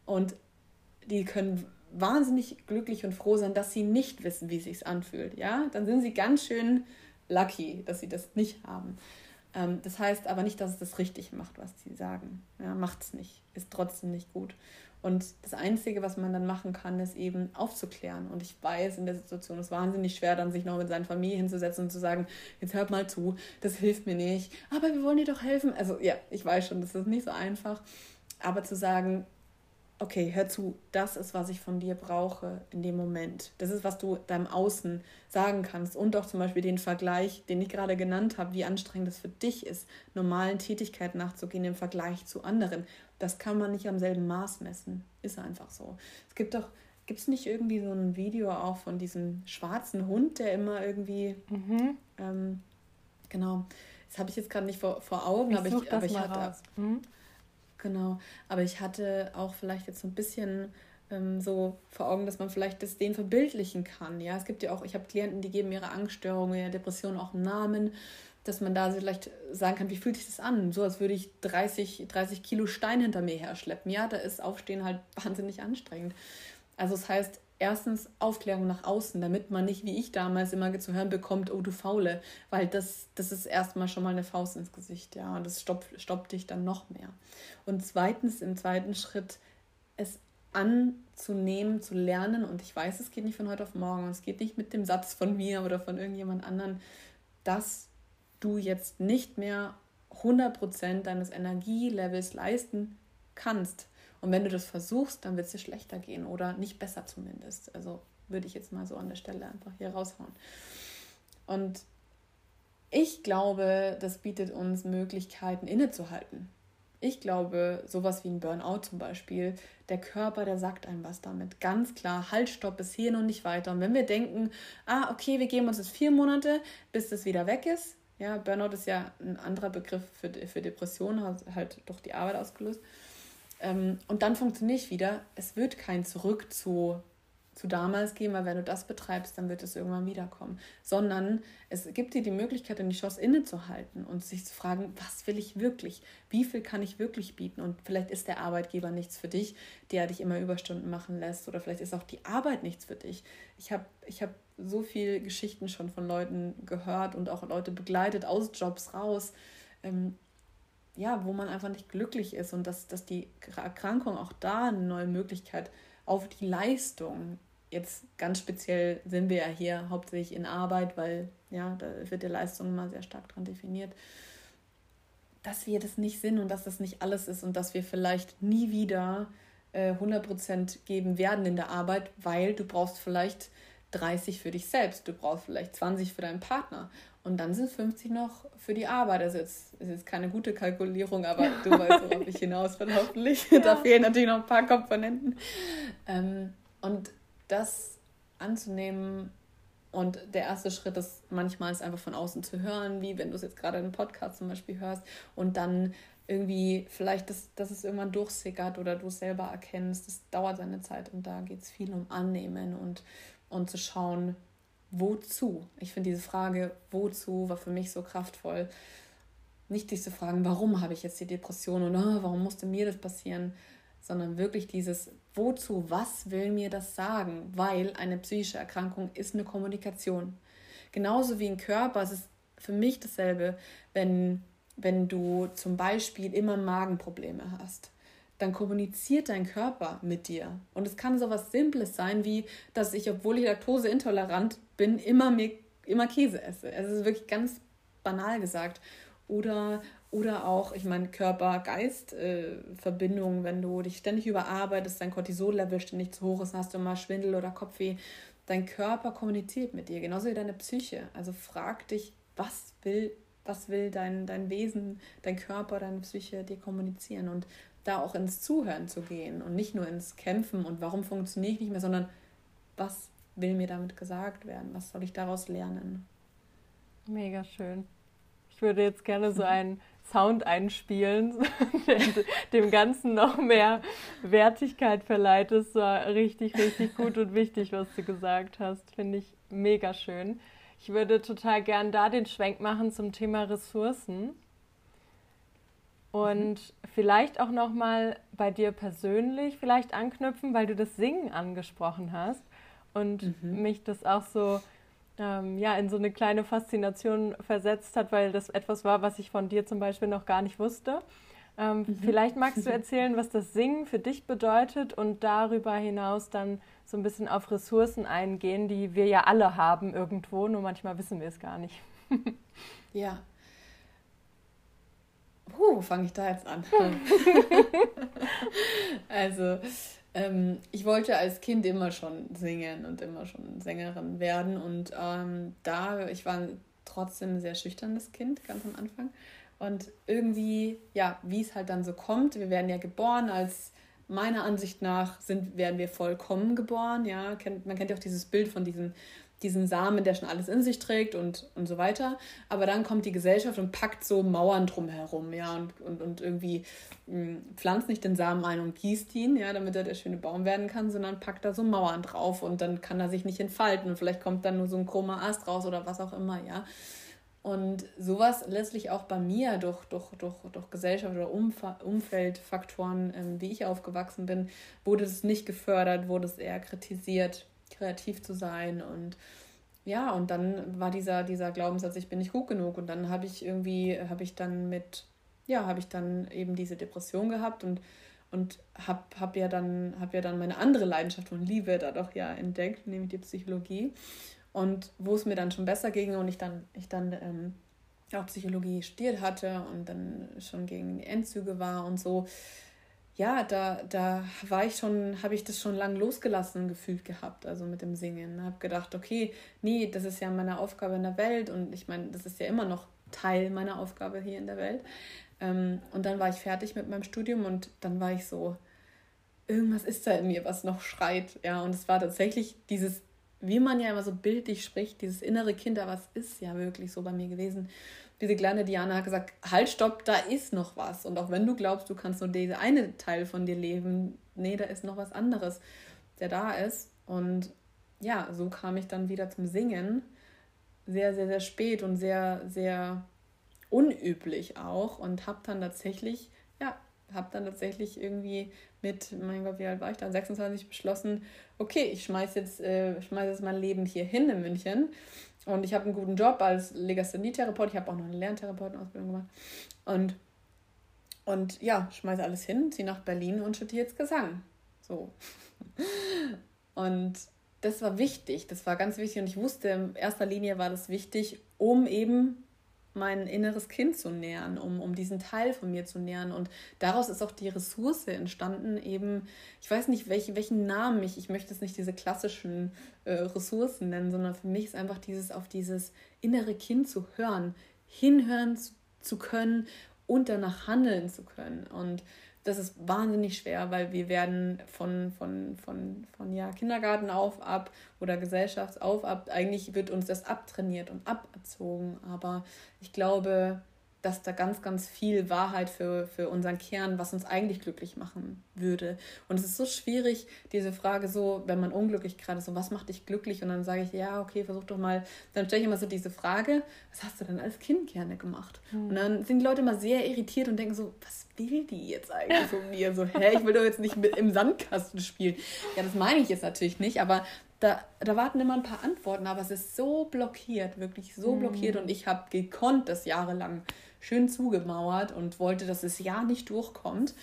Und die können wahnsinnig glücklich und froh sein, dass sie nicht wissen, wie sich anfühlt. Ja, dann sind sie ganz schön lucky, dass sie das nicht haben. Ähm, das heißt aber nicht, dass es das richtig macht, was sie sagen. Ja, es nicht, ist trotzdem nicht gut. Und das Einzige, was man dann machen kann, ist eben aufzuklären. Und ich weiß, in der Situation ist es wahnsinnig schwer, dann sich noch mit seiner Familie hinzusetzen und zu sagen, jetzt hört mal zu, das hilft mir nicht, aber wir wollen dir doch helfen. Also ja, ich weiß schon, das ist nicht so einfach. Aber zu sagen, okay, hör zu, das ist, was ich von dir brauche in dem Moment. Das ist, was du deinem Außen sagen kannst. Und auch zum Beispiel den Vergleich, den ich gerade genannt habe, wie anstrengend es für dich ist, normalen Tätigkeiten nachzugehen im Vergleich zu anderen. Das kann man nicht am selben Maß messen. Ist einfach so. Es gibt doch gibt es nicht irgendwie so ein Video auch von diesem schwarzen Hund, der immer irgendwie, mhm. ähm, genau, das habe ich jetzt gerade nicht vor, vor Augen, ich aber ich, aber ich hatte, mhm. Genau, aber ich hatte auch vielleicht jetzt so ein bisschen ähm, so vor Augen, dass man vielleicht das den verbildlichen kann. Ja, es gibt ja auch, ich habe Klienten, die geben ihre Angststörungen, ihre Depressionen auch einen Namen, dass man da vielleicht sagen kann, wie fühlt sich das an? So als würde ich 30, 30 Kilo Stein hinter mir her schleppen. Ja, da ist Aufstehen halt wahnsinnig anstrengend. Also das heißt, erstens Aufklärung nach außen, damit man nicht, wie ich damals immer zu hören bekommt, oh du Faule, weil das, das ist erstmal schon mal eine Faust ins Gesicht, ja, und das stoppt, stoppt dich dann noch mehr. Und zweitens, im zweiten Schritt, es anzunehmen, zu lernen. Und ich weiß, es geht nicht von heute auf morgen. Und es geht nicht mit dem Satz von mir oder von irgendjemand anderen, dass du jetzt nicht mehr 100% deines Energielevels leisten kannst. Und wenn du das versuchst, dann wird es dir schlechter gehen oder nicht besser zumindest. Also würde ich jetzt mal so an der Stelle einfach hier raushauen. Und ich glaube, das bietet uns Möglichkeiten innezuhalten. Ich glaube, sowas wie ein Burnout zum Beispiel, der Körper, der sagt einem was damit. Ganz klar, halt, stopp, bis hier und nicht weiter. Und wenn wir denken, ah, okay, wir geben uns jetzt vier Monate, bis das wieder weg ist. Ja, Burnout ist ja ein anderer Begriff für, für Depressionen, halt durch die Arbeit ausgelöst. Ähm, und dann funktioniert es wieder. Es wird kein Zurück zu zu damals gehen, weil wenn du das betreibst, dann wird es irgendwann wiederkommen. Sondern es gibt dir die Möglichkeit, in die Chance innezuhalten und sich zu fragen, was will ich wirklich? Wie viel kann ich wirklich bieten? Und vielleicht ist der Arbeitgeber nichts für dich, der dich immer Überstunden machen lässt. Oder vielleicht ist auch die Arbeit nichts für dich. Ich habe ich hab so viele Geschichten schon von Leuten gehört und auch Leute begleitet aus Jobs raus. Ähm, ja, wo man einfach nicht glücklich ist und dass, dass die Erkrankung auch da eine neue Möglichkeit auf die Leistung. Jetzt ganz speziell sind wir ja hier hauptsächlich in Arbeit, weil ja, da wird die Leistung immer sehr stark dran definiert, dass wir das nicht sind und dass das nicht alles ist und dass wir vielleicht nie wieder äh, 100% geben werden in der Arbeit, weil du brauchst vielleicht 30 für dich selbst, du brauchst vielleicht 20 für deinen Partner und dann sind 50 noch für die Arbeit. Also jetzt ist jetzt keine gute Kalkulierung, aber du weißt, worauf ich hinaus will, hoffentlich. Ja. Da fehlen natürlich noch ein paar Komponenten. Ähm, und das anzunehmen und der erste Schritt ist manchmal es einfach von außen zu hören, wie wenn du es jetzt gerade in einem Podcast zum Beispiel hörst und dann irgendwie vielleicht, dass, dass es irgendwann durchsickert oder du es selber erkennst. Das dauert seine Zeit und da geht es viel um Annehmen und, und zu schauen, wozu. Ich finde diese Frage, wozu, war für mich so kraftvoll. Nicht zu fragen, warum habe ich jetzt die Depression und oh, warum musste mir das passieren, sondern wirklich dieses, wozu, was will mir das sagen? Weil eine psychische Erkrankung ist eine Kommunikation. Genauso wie ein Körper, es ist für mich dasselbe, wenn, wenn du zum Beispiel immer Magenprobleme hast. Dann kommuniziert dein Körper mit dir. Und es kann so was Simples sein, wie, dass ich, obwohl ich laktoseintolerant bin, immer, mir, immer Käse esse. Es ist wirklich ganz banal gesagt. Oder oder auch, ich meine, Körper-Geist-Verbindung, wenn du dich ständig überarbeitest, dein Cortisol-Level ständig zu hoch ist, hast du mal Schwindel oder Kopfweh. Dein Körper kommuniziert mit dir, genauso wie deine Psyche. Also frag dich, was will, was will dein, dein Wesen, dein Körper, deine Psyche dir kommunizieren und da auch ins Zuhören zu gehen und nicht nur ins Kämpfen und warum funktioniere ich nicht mehr, sondern was will mir damit gesagt werden? Was soll ich daraus lernen? Mega schön. Ich würde jetzt gerne so einen Sound einspielen, der dem Ganzen noch mehr Wertigkeit verleiht. Das war richtig, richtig gut und wichtig, was du gesagt hast. Finde ich mega schön. Ich würde total gern da den Schwenk machen zum Thema Ressourcen. Und mhm. vielleicht auch noch mal bei dir persönlich vielleicht anknüpfen, weil du das Singen angesprochen hast und mhm. mich das auch so ähm, ja, in so eine kleine Faszination versetzt hat, weil das etwas war, was ich von dir zum Beispiel noch gar nicht wusste. Ähm, mhm. Vielleicht magst du erzählen, was das Singen für dich bedeutet und darüber hinaus dann so ein bisschen auf Ressourcen eingehen, die wir ja alle haben irgendwo, nur manchmal wissen wir es gar nicht. ja. Puh, wo fange ich da jetzt an? also, ähm, ich wollte als Kind immer schon singen und immer schon Sängerin werden. Und ähm, da, ich war trotzdem ein sehr schüchternes Kind, ganz am Anfang. Und irgendwie, ja, wie es halt dann so kommt, wir werden ja geboren als meiner Ansicht nach sind, werden wir vollkommen geboren. Ja, man kennt ja auch dieses Bild von diesem diesen Samen, der schon alles in sich trägt und, und so weiter. Aber dann kommt die Gesellschaft und packt so Mauern drumherum, ja, und, und, und irgendwie mh, hm, pflanzt nicht den Samen ein und gießt ihn, ja, damit er der schöne Baum werden kann, sondern packt da so Mauern drauf und dann kann er sich nicht entfalten. Vielleicht kommt dann nur so ein chroma Ast raus oder was auch immer, ja. Und sowas letztlich auch bei mir durch, durch, durch, durch Gesellschaft oder Umf Umfeldfaktoren, ähm, wie ich aufgewachsen bin, wurde es nicht gefördert, wurde es eher kritisiert kreativ zu sein und ja, und dann war dieser, dieser Glaubenssatz, ich bin nicht gut genug. Und dann habe ich irgendwie, habe ich dann mit, ja, habe ich dann eben diese Depression gehabt und, und habe hab ja, dann, hab ja dann meine andere Leidenschaft und Liebe dadurch ja entdeckt, nämlich die Psychologie. Und wo es mir dann schon besser ging und ich dann, ich dann ähm, auch Psychologie studiert hatte und dann schon gegen die Endzüge war und so, ja, da, da war ich schon, habe ich das schon lang losgelassen gefühlt gehabt, also mit dem Singen. Habe gedacht, okay, nee, das ist ja meine Aufgabe in der Welt und ich meine, das ist ja immer noch Teil meiner Aufgabe hier in der Welt. Ähm, und dann war ich fertig mit meinem Studium und dann war ich so, irgendwas ist da in mir, was noch schreit. Ja, und es war tatsächlich dieses, wie man ja immer so bildlich spricht, dieses innere Kind, was ist ja wirklich so bei mir gewesen diese kleine Diana hat gesagt, halt, stopp, da ist noch was. Und auch wenn du glaubst, du kannst nur diese eine Teil von dir leben, nee, da ist noch was anderes, der da ist. Und ja, so kam ich dann wieder zum Singen. Sehr, sehr, sehr spät und sehr, sehr unüblich auch. Und habe dann tatsächlich, ja, habe dann tatsächlich irgendwie mit, mein Gott, wie alt war ich dann, 26 beschlossen, okay, ich schmeiß jetzt, äh, schmeiß jetzt mein Leben hier hin in München und ich habe einen guten Job als Legasthenie-Therapeut. Ich habe auch noch eine Lerntherapeutenausbildung gemacht. Und, und ja, schmeiße alles hin, ziehe nach Berlin und studiere jetzt Gesang. So. Und das war wichtig, das war ganz wichtig. Und ich wusste, in erster Linie war das wichtig, um eben mein inneres Kind zu nähern, um, um diesen Teil von mir zu nähern. Und daraus ist auch die Ressource entstanden, eben, ich weiß nicht, welche, welchen Namen ich, ich möchte es nicht diese klassischen äh, Ressourcen nennen, sondern für mich ist einfach dieses, auf dieses innere Kind zu hören, hinhören zu, zu können und danach handeln zu können. Und das ist wahnsinnig schwer, weil wir werden von, von, von, von ja, Kindergarten auf, ab oder Gesellschaftsauf, ab, eigentlich wird uns das abtrainiert und aberzogen. Aber ich glaube, dass da ganz, ganz viel Wahrheit für, für unseren Kern, was uns eigentlich glücklich machen würde. Und es ist so schwierig, diese Frage so, wenn man unglücklich gerade so, was macht dich glücklich? Und dann sage ich, ja, okay, versuch doch mal, dann stelle ich immer so diese Frage, was hast du denn als Kind gerne gemacht? Mhm. Und dann sind die Leute immer sehr irritiert und denken so, was will die jetzt eigentlich von mir? So, hä, ich will doch jetzt nicht mit im Sandkasten spielen. Ja, das meine ich jetzt natürlich nicht, aber da, da warten immer ein paar Antworten, aber es ist so blockiert, wirklich so mhm. blockiert und ich habe gekonnt das jahrelang schön zugemauert und wollte, dass es ja nicht durchkommt.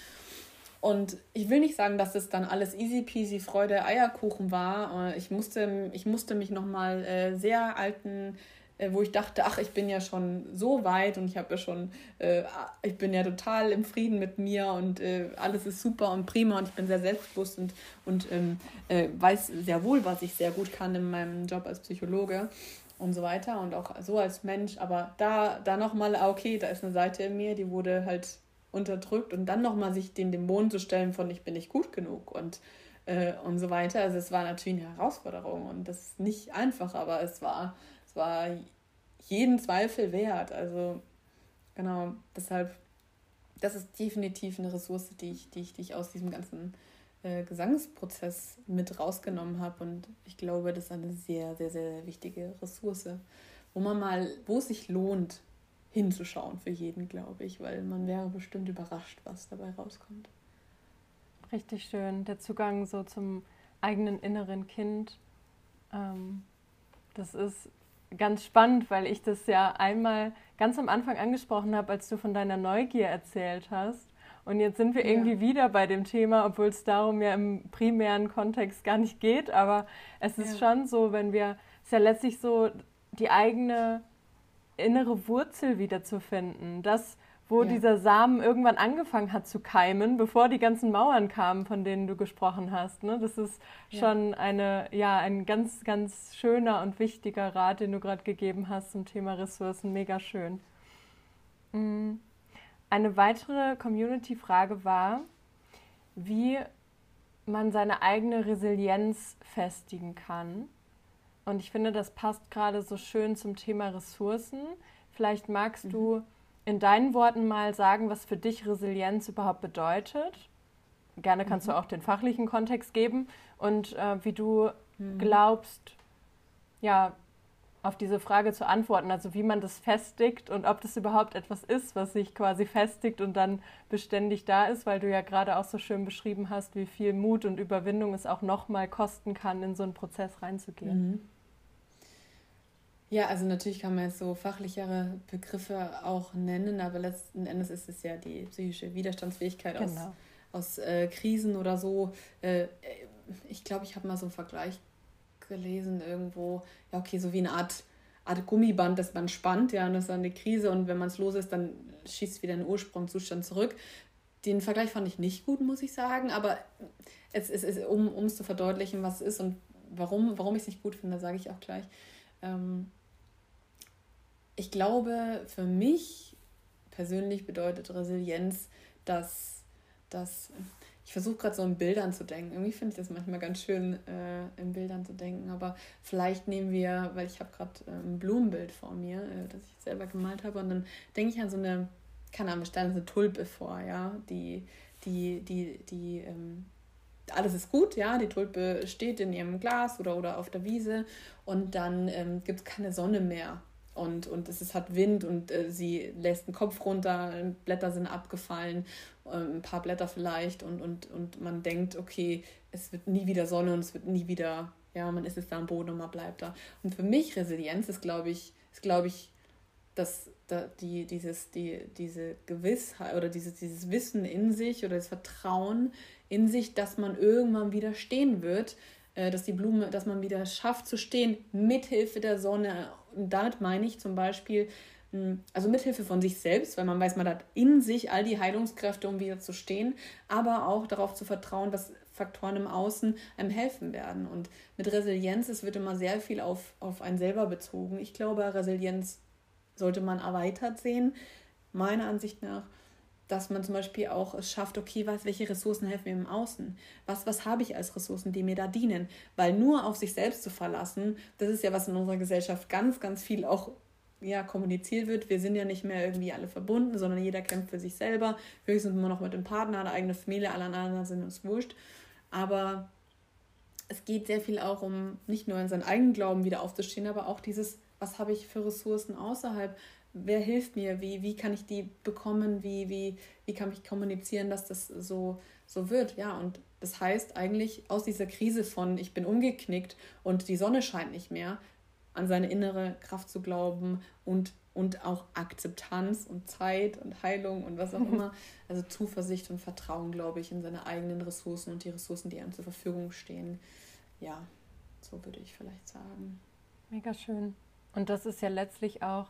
Und ich will nicht sagen, dass es dann alles easy peasy Freude Eierkuchen war. Äh, ich musste, ich musste mich nochmal äh, sehr alten, äh, wo ich dachte, ach, ich bin ja schon so weit und ich habe ja schon, äh, ich bin ja total im Frieden mit mir und äh, alles ist super und prima und ich bin sehr selbstbewusst und, und ähm, äh, weiß sehr wohl, was ich sehr gut kann in meinem Job als Psychologe und so weiter und auch so als Mensch. Aber da, da nochmal, ah, okay, da ist eine Seite in mir, die wurde halt unterdrückt und dann nochmal sich den Dämonen zu stellen von ich bin nicht gut genug und, äh, und so weiter. Also es war natürlich eine Herausforderung und das ist nicht einfach, aber es war, es war jeden Zweifel wert. Also genau, deshalb, das ist definitiv eine Ressource, die ich, die ich, die ich aus diesem ganzen äh, Gesangsprozess mit rausgenommen habe. Und ich glaube, das ist eine sehr, sehr, sehr wichtige Ressource, wo man mal, wo es sich lohnt, hinzuschauen für jeden, glaube ich, weil man wäre bestimmt überrascht, was dabei rauskommt. Richtig schön. Der Zugang so zum eigenen inneren Kind. Ähm, das ist ganz spannend, weil ich das ja einmal ganz am Anfang angesprochen habe, als du von deiner Neugier erzählt hast. Und jetzt sind wir ja. irgendwie wieder bei dem Thema, obwohl es darum ja im primären Kontext gar nicht geht. Aber es ist ja. schon so, wenn wir, es ist ja letztlich so, die eigene innere Wurzel wiederzufinden. Das, wo ja. dieser Samen irgendwann angefangen hat zu keimen, bevor die ganzen Mauern kamen, von denen du gesprochen hast. Ne? Das ist schon eine, ja, ein ganz, ganz schöner und wichtiger Rat, den du gerade gegeben hast zum Thema Ressourcen. Mega schön. Mhm. Eine weitere Community-Frage war, wie man seine eigene Resilienz festigen kann. Und ich finde, das passt gerade so schön zum Thema Ressourcen. Vielleicht magst mhm. du in deinen Worten mal sagen, was für dich Resilienz überhaupt bedeutet. Gerne kannst mhm. du auch den fachlichen Kontext geben und äh, wie du mhm. glaubst, ja, auf diese Frage zu antworten, also wie man das festigt und ob das überhaupt etwas ist, was sich quasi festigt und dann beständig da ist, weil du ja gerade auch so schön beschrieben hast, wie viel Mut und Überwindung es auch nochmal kosten kann, in so einen Prozess reinzugehen. Mhm. Ja, also natürlich kann man jetzt so fachlichere Begriffe auch nennen, aber letzten Endes ist es ja die psychische Widerstandsfähigkeit genau. aus, aus äh, Krisen oder so. Äh, ich glaube, ich habe mal so einen Vergleich gelesen irgendwo, ja, okay, so wie eine Art, Art Gummiband, das man spannt, ja, und das ist dann eine Krise und wenn man es los ist, dann schießt wieder in den Ursprungszustand zurück. Den Vergleich fand ich nicht gut, muss ich sagen, aber es, es um es zu verdeutlichen, was es ist und warum, warum ich es nicht gut finde, sage ich auch gleich. Ähm, ich glaube, für mich persönlich bedeutet Resilienz, dass, dass ich versuche gerade so in Bildern zu denken. Irgendwie finde ich das manchmal ganz schön, äh, in Bildern zu denken. Aber vielleicht nehmen wir, weil ich habe gerade äh, ein Blumenbild vor mir, äh, das ich selber gemalt habe, und dann denke ich an so eine, keine Ahnung, wir stellen eine Tulpe vor, ja, die, die, die, die, ähm, alles ist gut, ja, die Tulpe steht in ihrem Glas oder, oder auf der Wiese. Und dann ähm, gibt es keine Sonne mehr und, und es ist, hat Wind und äh, sie lässt den Kopf runter, Blätter sind abgefallen, äh, ein paar Blätter vielleicht und, und, und man denkt, okay, es wird nie wieder Sonne und es wird nie wieder, ja, man ist jetzt da am Boden und man bleibt da. Und für mich Resilienz ist, glaube ich, ist, glaube ich, dass da die, dieses, die, diese Gewissheit oder dieses, dieses Wissen in sich oder das Vertrauen in sich, dass man irgendwann wieder stehen wird, äh, dass die Blume, dass man wieder schafft zu stehen, mithilfe der Sonne damit meine ich zum Beispiel, hm, also mithilfe von sich selbst, weil man weiß, man hat in sich all die Heilungskräfte, um wieder zu stehen, aber auch darauf zu vertrauen, dass Faktoren im Außen einem helfen werden. Und mit Resilienz, es wird immer sehr viel auf, auf einen selber bezogen. Ich glaube, Resilienz sollte man erweitert sehen, meiner Ansicht nach dass man zum Beispiel auch schafft, okay, was, welche Ressourcen helfen mir im Außen? Was, was habe ich als Ressourcen, die mir da dienen? Weil nur auf sich selbst zu verlassen, das ist ja, was in unserer Gesellschaft ganz, ganz viel auch ja, kommuniziert wird. Wir sind ja nicht mehr irgendwie alle verbunden, sondern jeder kämpft für sich selber. Höchstens immer noch mit dem Partner, eine eigene Familie, alle anderen sind uns wurscht. Aber es geht sehr viel auch um nicht nur in seinen eigenen Glauben wieder aufzustehen, aber auch dieses, was habe ich für Ressourcen außerhalb? Wer hilft mir, wie, wie kann ich die bekommen, wie, wie, wie kann ich kommunizieren, dass das so, so wird. Ja, und das heißt eigentlich aus dieser Krise von ich bin umgeknickt und die Sonne scheint nicht mehr, an seine innere Kraft zu glauben und, und auch Akzeptanz und Zeit und Heilung und was auch immer. Also Zuversicht und Vertrauen, glaube ich, in seine eigenen Ressourcen und die Ressourcen, die einem zur Verfügung stehen. Ja, so würde ich vielleicht sagen. Mega schön. Und das ist ja letztlich auch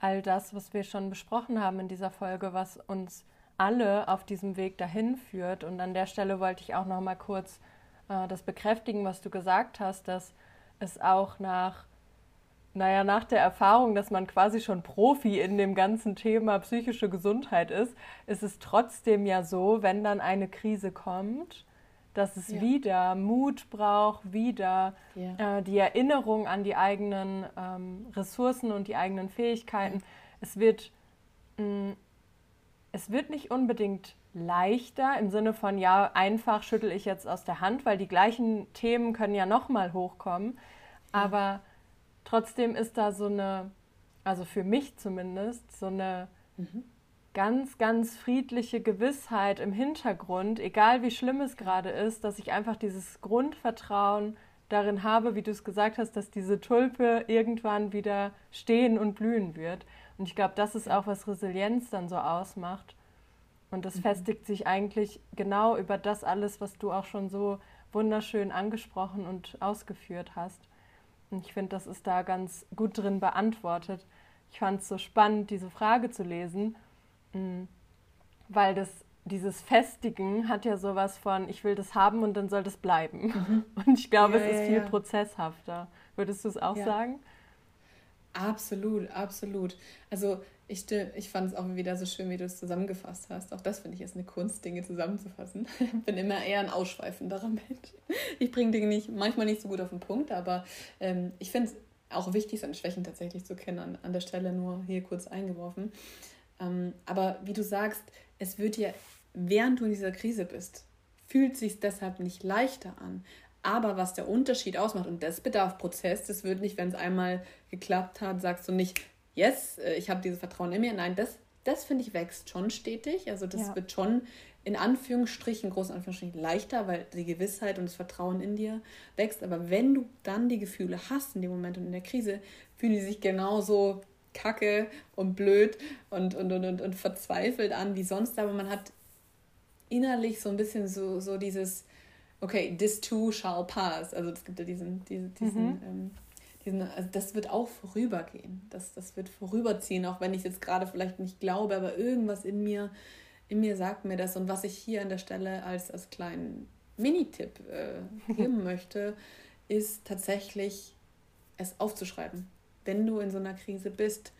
all das, was wir schon besprochen haben in dieser Folge, was uns alle auf diesem Weg dahin führt. Und an der Stelle wollte ich auch noch mal kurz äh, das bekräftigen, was du gesagt hast, dass es auch nach, naja, nach der Erfahrung, dass man quasi schon Profi in dem ganzen Thema psychische Gesundheit ist, ist es trotzdem ja so, wenn dann eine Krise kommt, dass es ja. wieder Mut braucht, wieder ja. äh, die Erinnerung an die eigenen ähm, Ressourcen und die eigenen Fähigkeiten. Ja. Es wird mh, mm, es wird nicht unbedingt leichter im Sinne von ja einfach schüttel ich jetzt aus der Hand, weil die gleichen Themen können ja noch mal hochkommen, aber trotzdem ist da so eine also für mich zumindest so eine mhm ganz, ganz friedliche Gewissheit im Hintergrund, egal wie schlimm es gerade ist, dass ich einfach dieses Grundvertrauen darin habe, wie du es gesagt hast, dass diese Tulpe irgendwann wieder stehen und blühen wird. Und ich glaube, das ist auch, was Resilienz dann so ausmacht. Und das mhm. festigt sich eigentlich genau über das alles, was du auch schon so wunderschön angesprochen und ausgeführt hast. Und ich finde, das ist da ganz gut drin beantwortet. Ich fand es so spannend, diese Frage zu lesen Mhm. Weil das, dieses Festigen hat ja sowas von, ich will das haben und dann soll das bleiben. Mhm. Und ich glaube, ja, es ist ja, viel ja. prozesshafter. Würdest du es auch sagen? Absolut, absolut. Also ich, ich fand es auch wieder so schön, wie du es zusammengefasst hast. Auch das finde ich ist eine Kunst, Dinge zusammenzufassen. Ich bin immer eher ein ausschweifenderer Mensch. Ich bringe Dinge nicht, manchmal nicht so gut auf den Punkt, aber ähm, ich finde es auch wichtig, seine Schwächen tatsächlich zu kennen. An, an der Stelle nur hier kurz eingeworfen. Ähm, aber wie du sagst, es wird dir, während du in dieser Krise bist, fühlt sich deshalb nicht leichter an. Aber was der Unterschied ausmacht, und das bedarf Prozess, das wird nicht, wenn es einmal geklappt hat, sagst du nicht, yes, äh, ich habe dieses Vertrauen in mir. Nein, das, das finde ich wächst schon stetig. Also das ja. wird schon in Anführungsstrichen, großen Anführungsstrichen, leichter, weil die Gewissheit und das Vertrauen in dir wächst. Aber wenn du dann die Gefühle hast in dem Moment und in der Krise, fühlen die sich genauso kacke und blöd und, und, und, und, und verzweifelt an wie sonst. Aber man hat innerlich so ein bisschen so, so dieses okay, this too shall pass. Also es gibt ja diesen, diesen, diesen, mhm. ähm, diesen also das wird auch vorübergehen. Das, das wird vorüberziehen, auch wenn ich jetzt gerade vielleicht nicht glaube, aber irgendwas in mir, in mir sagt mir das. Und was ich hier an der Stelle als, als kleinen Minitipp äh, geben möchte, ist tatsächlich es aufzuschreiben. Wenn du in so einer Krise bist,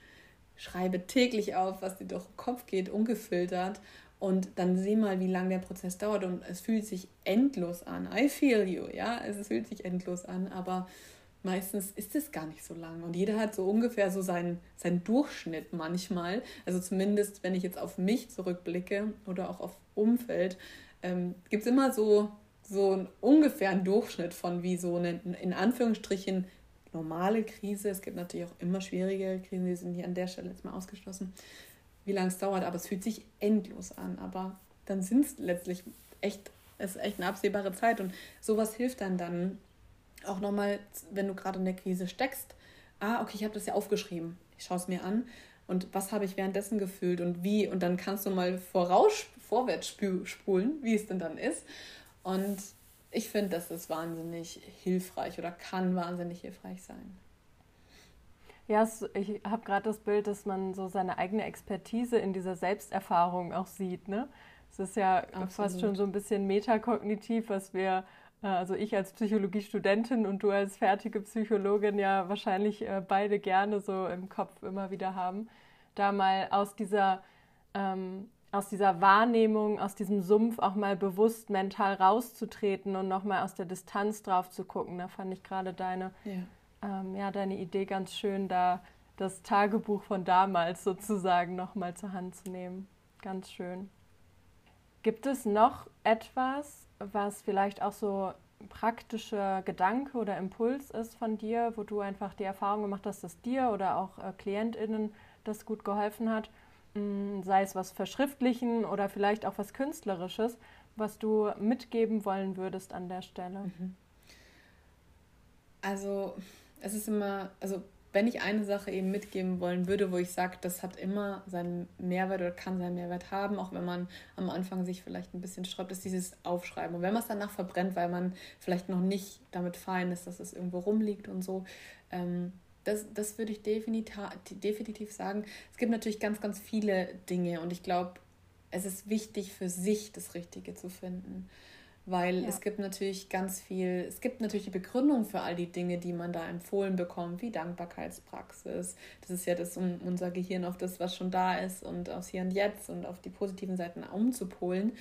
schreibe täglich auf, was dir durch den Kopf geht, ungefiltert und dann sieh mal, wie lange der Prozess dauert. Und es fühlt sich endlos an. I feel you, ja. Es fühlt sich endlos an, aber meistens ist es gar nicht so lang. Und jeder hat so ungefähr so seinen, seinen Durchschnitt manchmal. Also zumindest, wenn ich jetzt auf mich zurückblicke oder auch auf Umfeld, ähm, gibt es immer so, so einen ungefähren Durchschnitt von wie so eine, in Anführungsstrichen, normale Krise. Es gibt natürlich auch immer schwierige Krisen, die sind hier an der Stelle jetzt mal ausgeschlossen wie lange es dauert, aber es fühlt sich endlos an. Aber dann sind es letztlich echt, es ist echt eine absehbare Zeit und sowas hilft dann dann auch nochmal, wenn du gerade in der Krise steckst. Ah, okay, ich habe das ja aufgeschrieben. Ich schaue es mir an und was habe ich währenddessen gefühlt und wie und dann kannst du mal voraus, vorwärts spulen, wie es denn dann ist. Und ich finde, das ist wahnsinnig hilfreich oder kann wahnsinnig hilfreich sein. Ja, ich habe gerade das Bild, dass man so seine eigene Expertise in dieser Selbsterfahrung auch sieht. Ne? Es ist ja Absolut. fast schon so ein bisschen metakognitiv, was wir, äh, also ich als Psychologiestudentin und du als fertige Psychologin ja wahrscheinlich äh, beide gerne so im Kopf immer wieder haben, da mal aus dieser ähm, aus dieser Wahrnehmung, aus diesem Sumpf auch mal bewusst mental rauszutreten und nochmal aus der Distanz drauf zu gucken. Da fand ich gerade deine ja ähm, ja, deine Idee ganz schön, da das Tagebuch von damals sozusagen nochmal zur Hand zu nehmen. Ganz schön. Gibt es noch etwas, was vielleicht auch so praktischer Gedanke oder Impuls ist von dir, wo du einfach die Erfahrung gemacht hast, dass dir oder auch äh, KlientInnen das gut geholfen hat, sei es was Verschriftlichen oder vielleicht auch was Künstlerisches, was du mitgeben wollen würdest an der Stelle? Mhm. Also es ist immer, also wenn ich eine Sache eben mitgeben wollen würde, wo ich sage, das hat immer seinen Mehrwert oder kann seinen Mehrwert haben, auch wenn man am Anfang sich vielleicht ein bisschen sträubt, ist dieses Aufschreiben. Und wenn man es danach verbrennt, weil man vielleicht noch nicht damit fein ist, dass es irgendwo rumliegt und so, ähm, das, das würde ich definitiv, sagen. Es gibt natürlich ganz, ganz viele Dinge und ich glaube, es ist wichtig für sich das Richtige zu finden weil ja. es gibt natürlich ganz viel, es gibt natürlich die Begründung für all die Dinge, die man da empfohlen bekommt, wie Dankbarkeitspraxis. Das ist ja das, um unser Gehirn auf das, was schon da ist und aufs Hier und Jetzt und auf die positiven Seiten umzupolen.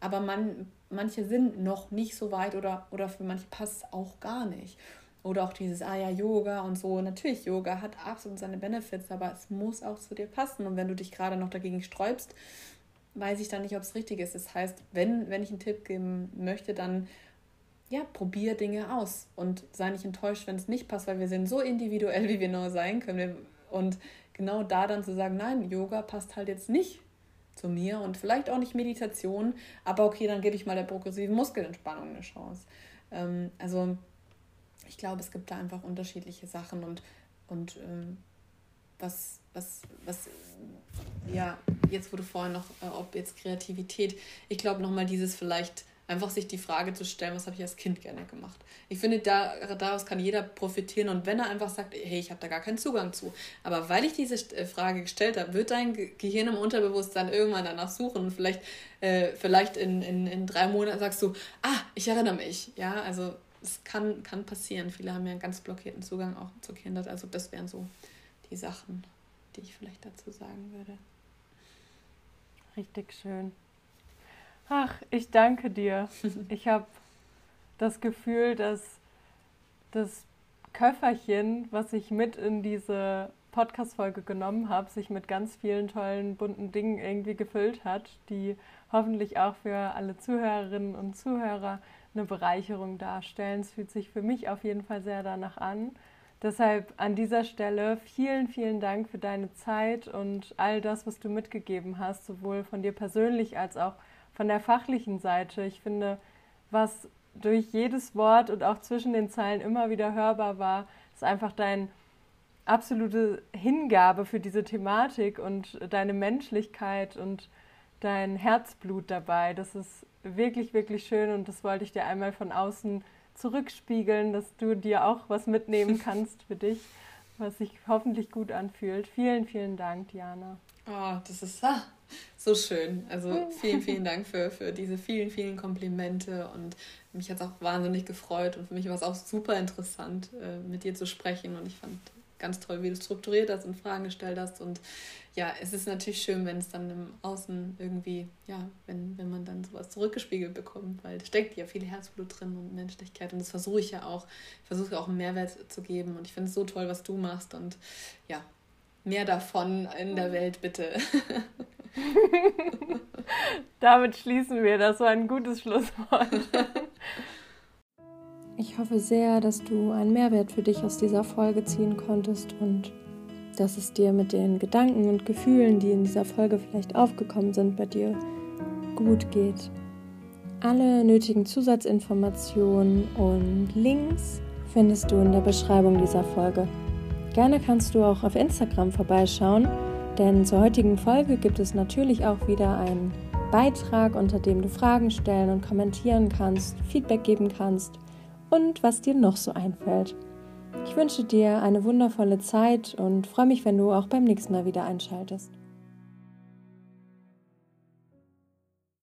Aber man, manche sind noch nicht so weit oder, oder für manche passt es auch gar nicht. Oder auch dieses, ah ja, Yoga und so. Natürlich, Yoga hat absolut seine Benefits, aber es muss auch zu dir passen. Und wenn du dich gerade noch dagegen sträubst, weiß ich dann nicht, ob es richtig ist. Das heißt, wenn, wenn ich einen Tipp geben möchte, dann ja, probier Dinge aus und sei nicht enttäuscht, wenn es nicht passt, weil wir sind so individuell, wie wir nur sein können. Und genau da dann zu sagen, nein, Yoga passt halt jetzt nicht zu mir und vielleicht auch nicht Meditation, aber okay, dann gebe ich mal der progressiven Muskelentspannung eine Chance. Ähm, also ich glaube, es gibt da einfach unterschiedliche Sachen und, und ähm, was, was, was ja, jetzt wurde vorhin noch, äh, ob jetzt Kreativität, ich glaube nochmal dieses vielleicht einfach sich die Frage zu stellen, was habe ich als Kind gerne gemacht. Ich finde, da, daraus kann jeder profitieren und wenn er einfach sagt, hey, ich habe da gar keinen Zugang zu. Aber weil ich diese äh, Frage gestellt habe, wird dein Gehirn im Unterbewusstsein irgendwann danach suchen und vielleicht, äh, vielleicht in, in, in drei Monaten sagst du, ah, ich erinnere mich. Ja, also es kann, kann passieren. Viele haben ja einen ganz blockierten Zugang auch zu Kindern. Also das wären so die Sachen, die ich vielleicht dazu sagen würde. Richtig schön. Ach, ich danke dir. Ich habe das Gefühl, dass das Köfferchen, was ich mit in diese Podcast-Folge genommen habe, sich mit ganz vielen tollen, bunten Dingen irgendwie gefüllt hat, die hoffentlich auch für alle Zuhörerinnen und Zuhörer eine Bereicherung darstellen. Es fühlt sich für mich auf jeden Fall sehr danach an. Deshalb an dieser Stelle vielen, vielen Dank für deine Zeit und all das, was du mitgegeben hast, sowohl von dir persönlich als auch von der fachlichen Seite. Ich finde, was durch jedes Wort und auch zwischen den Zeilen immer wieder hörbar war, ist einfach dein absolute Hingabe für diese Thematik und deine Menschlichkeit und dein Herzblut dabei. Das ist wirklich, wirklich schön und das wollte ich dir einmal von außen zurückspiegeln, dass du dir auch was mitnehmen kannst für dich, was sich hoffentlich gut anfühlt. Vielen, vielen Dank, Diana. Oh, das ist ah, so schön. Also vielen, vielen Dank für, für diese vielen, vielen Komplimente und mich hat es auch wahnsinnig gefreut und für mich war es auch super interessant, äh, mit dir zu sprechen und ich fand ganz toll, wie du strukturiert hast und Fragen gestellt hast. Und ja, es ist natürlich schön, wenn es dann im Außen irgendwie, ja, wenn, wenn man dann sowas zurückgespiegelt bekommt, weil da steckt ja viel Herzblut drin und Menschlichkeit. Und das versuche ich ja auch. Versuche auch einen Mehrwert zu geben. Und ich finde es so toll, was du machst. Und ja, mehr davon in der Welt, bitte. Damit schließen wir. Das war ein gutes Schlusswort. Ich hoffe sehr, dass du einen Mehrwert für dich aus dieser Folge ziehen konntest und dass es dir mit den Gedanken und Gefühlen, die in dieser Folge vielleicht aufgekommen sind, bei dir gut geht. Alle nötigen Zusatzinformationen und Links findest du in der Beschreibung dieser Folge. Gerne kannst du auch auf Instagram vorbeischauen, denn zur heutigen Folge gibt es natürlich auch wieder einen Beitrag, unter dem du Fragen stellen und kommentieren kannst, Feedback geben kannst und was dir noch so einfällt. Ich wünsche dir eine wundervolle Zeit und freue mich, wenn du auch beim nächsten Mal wieder einschaltest.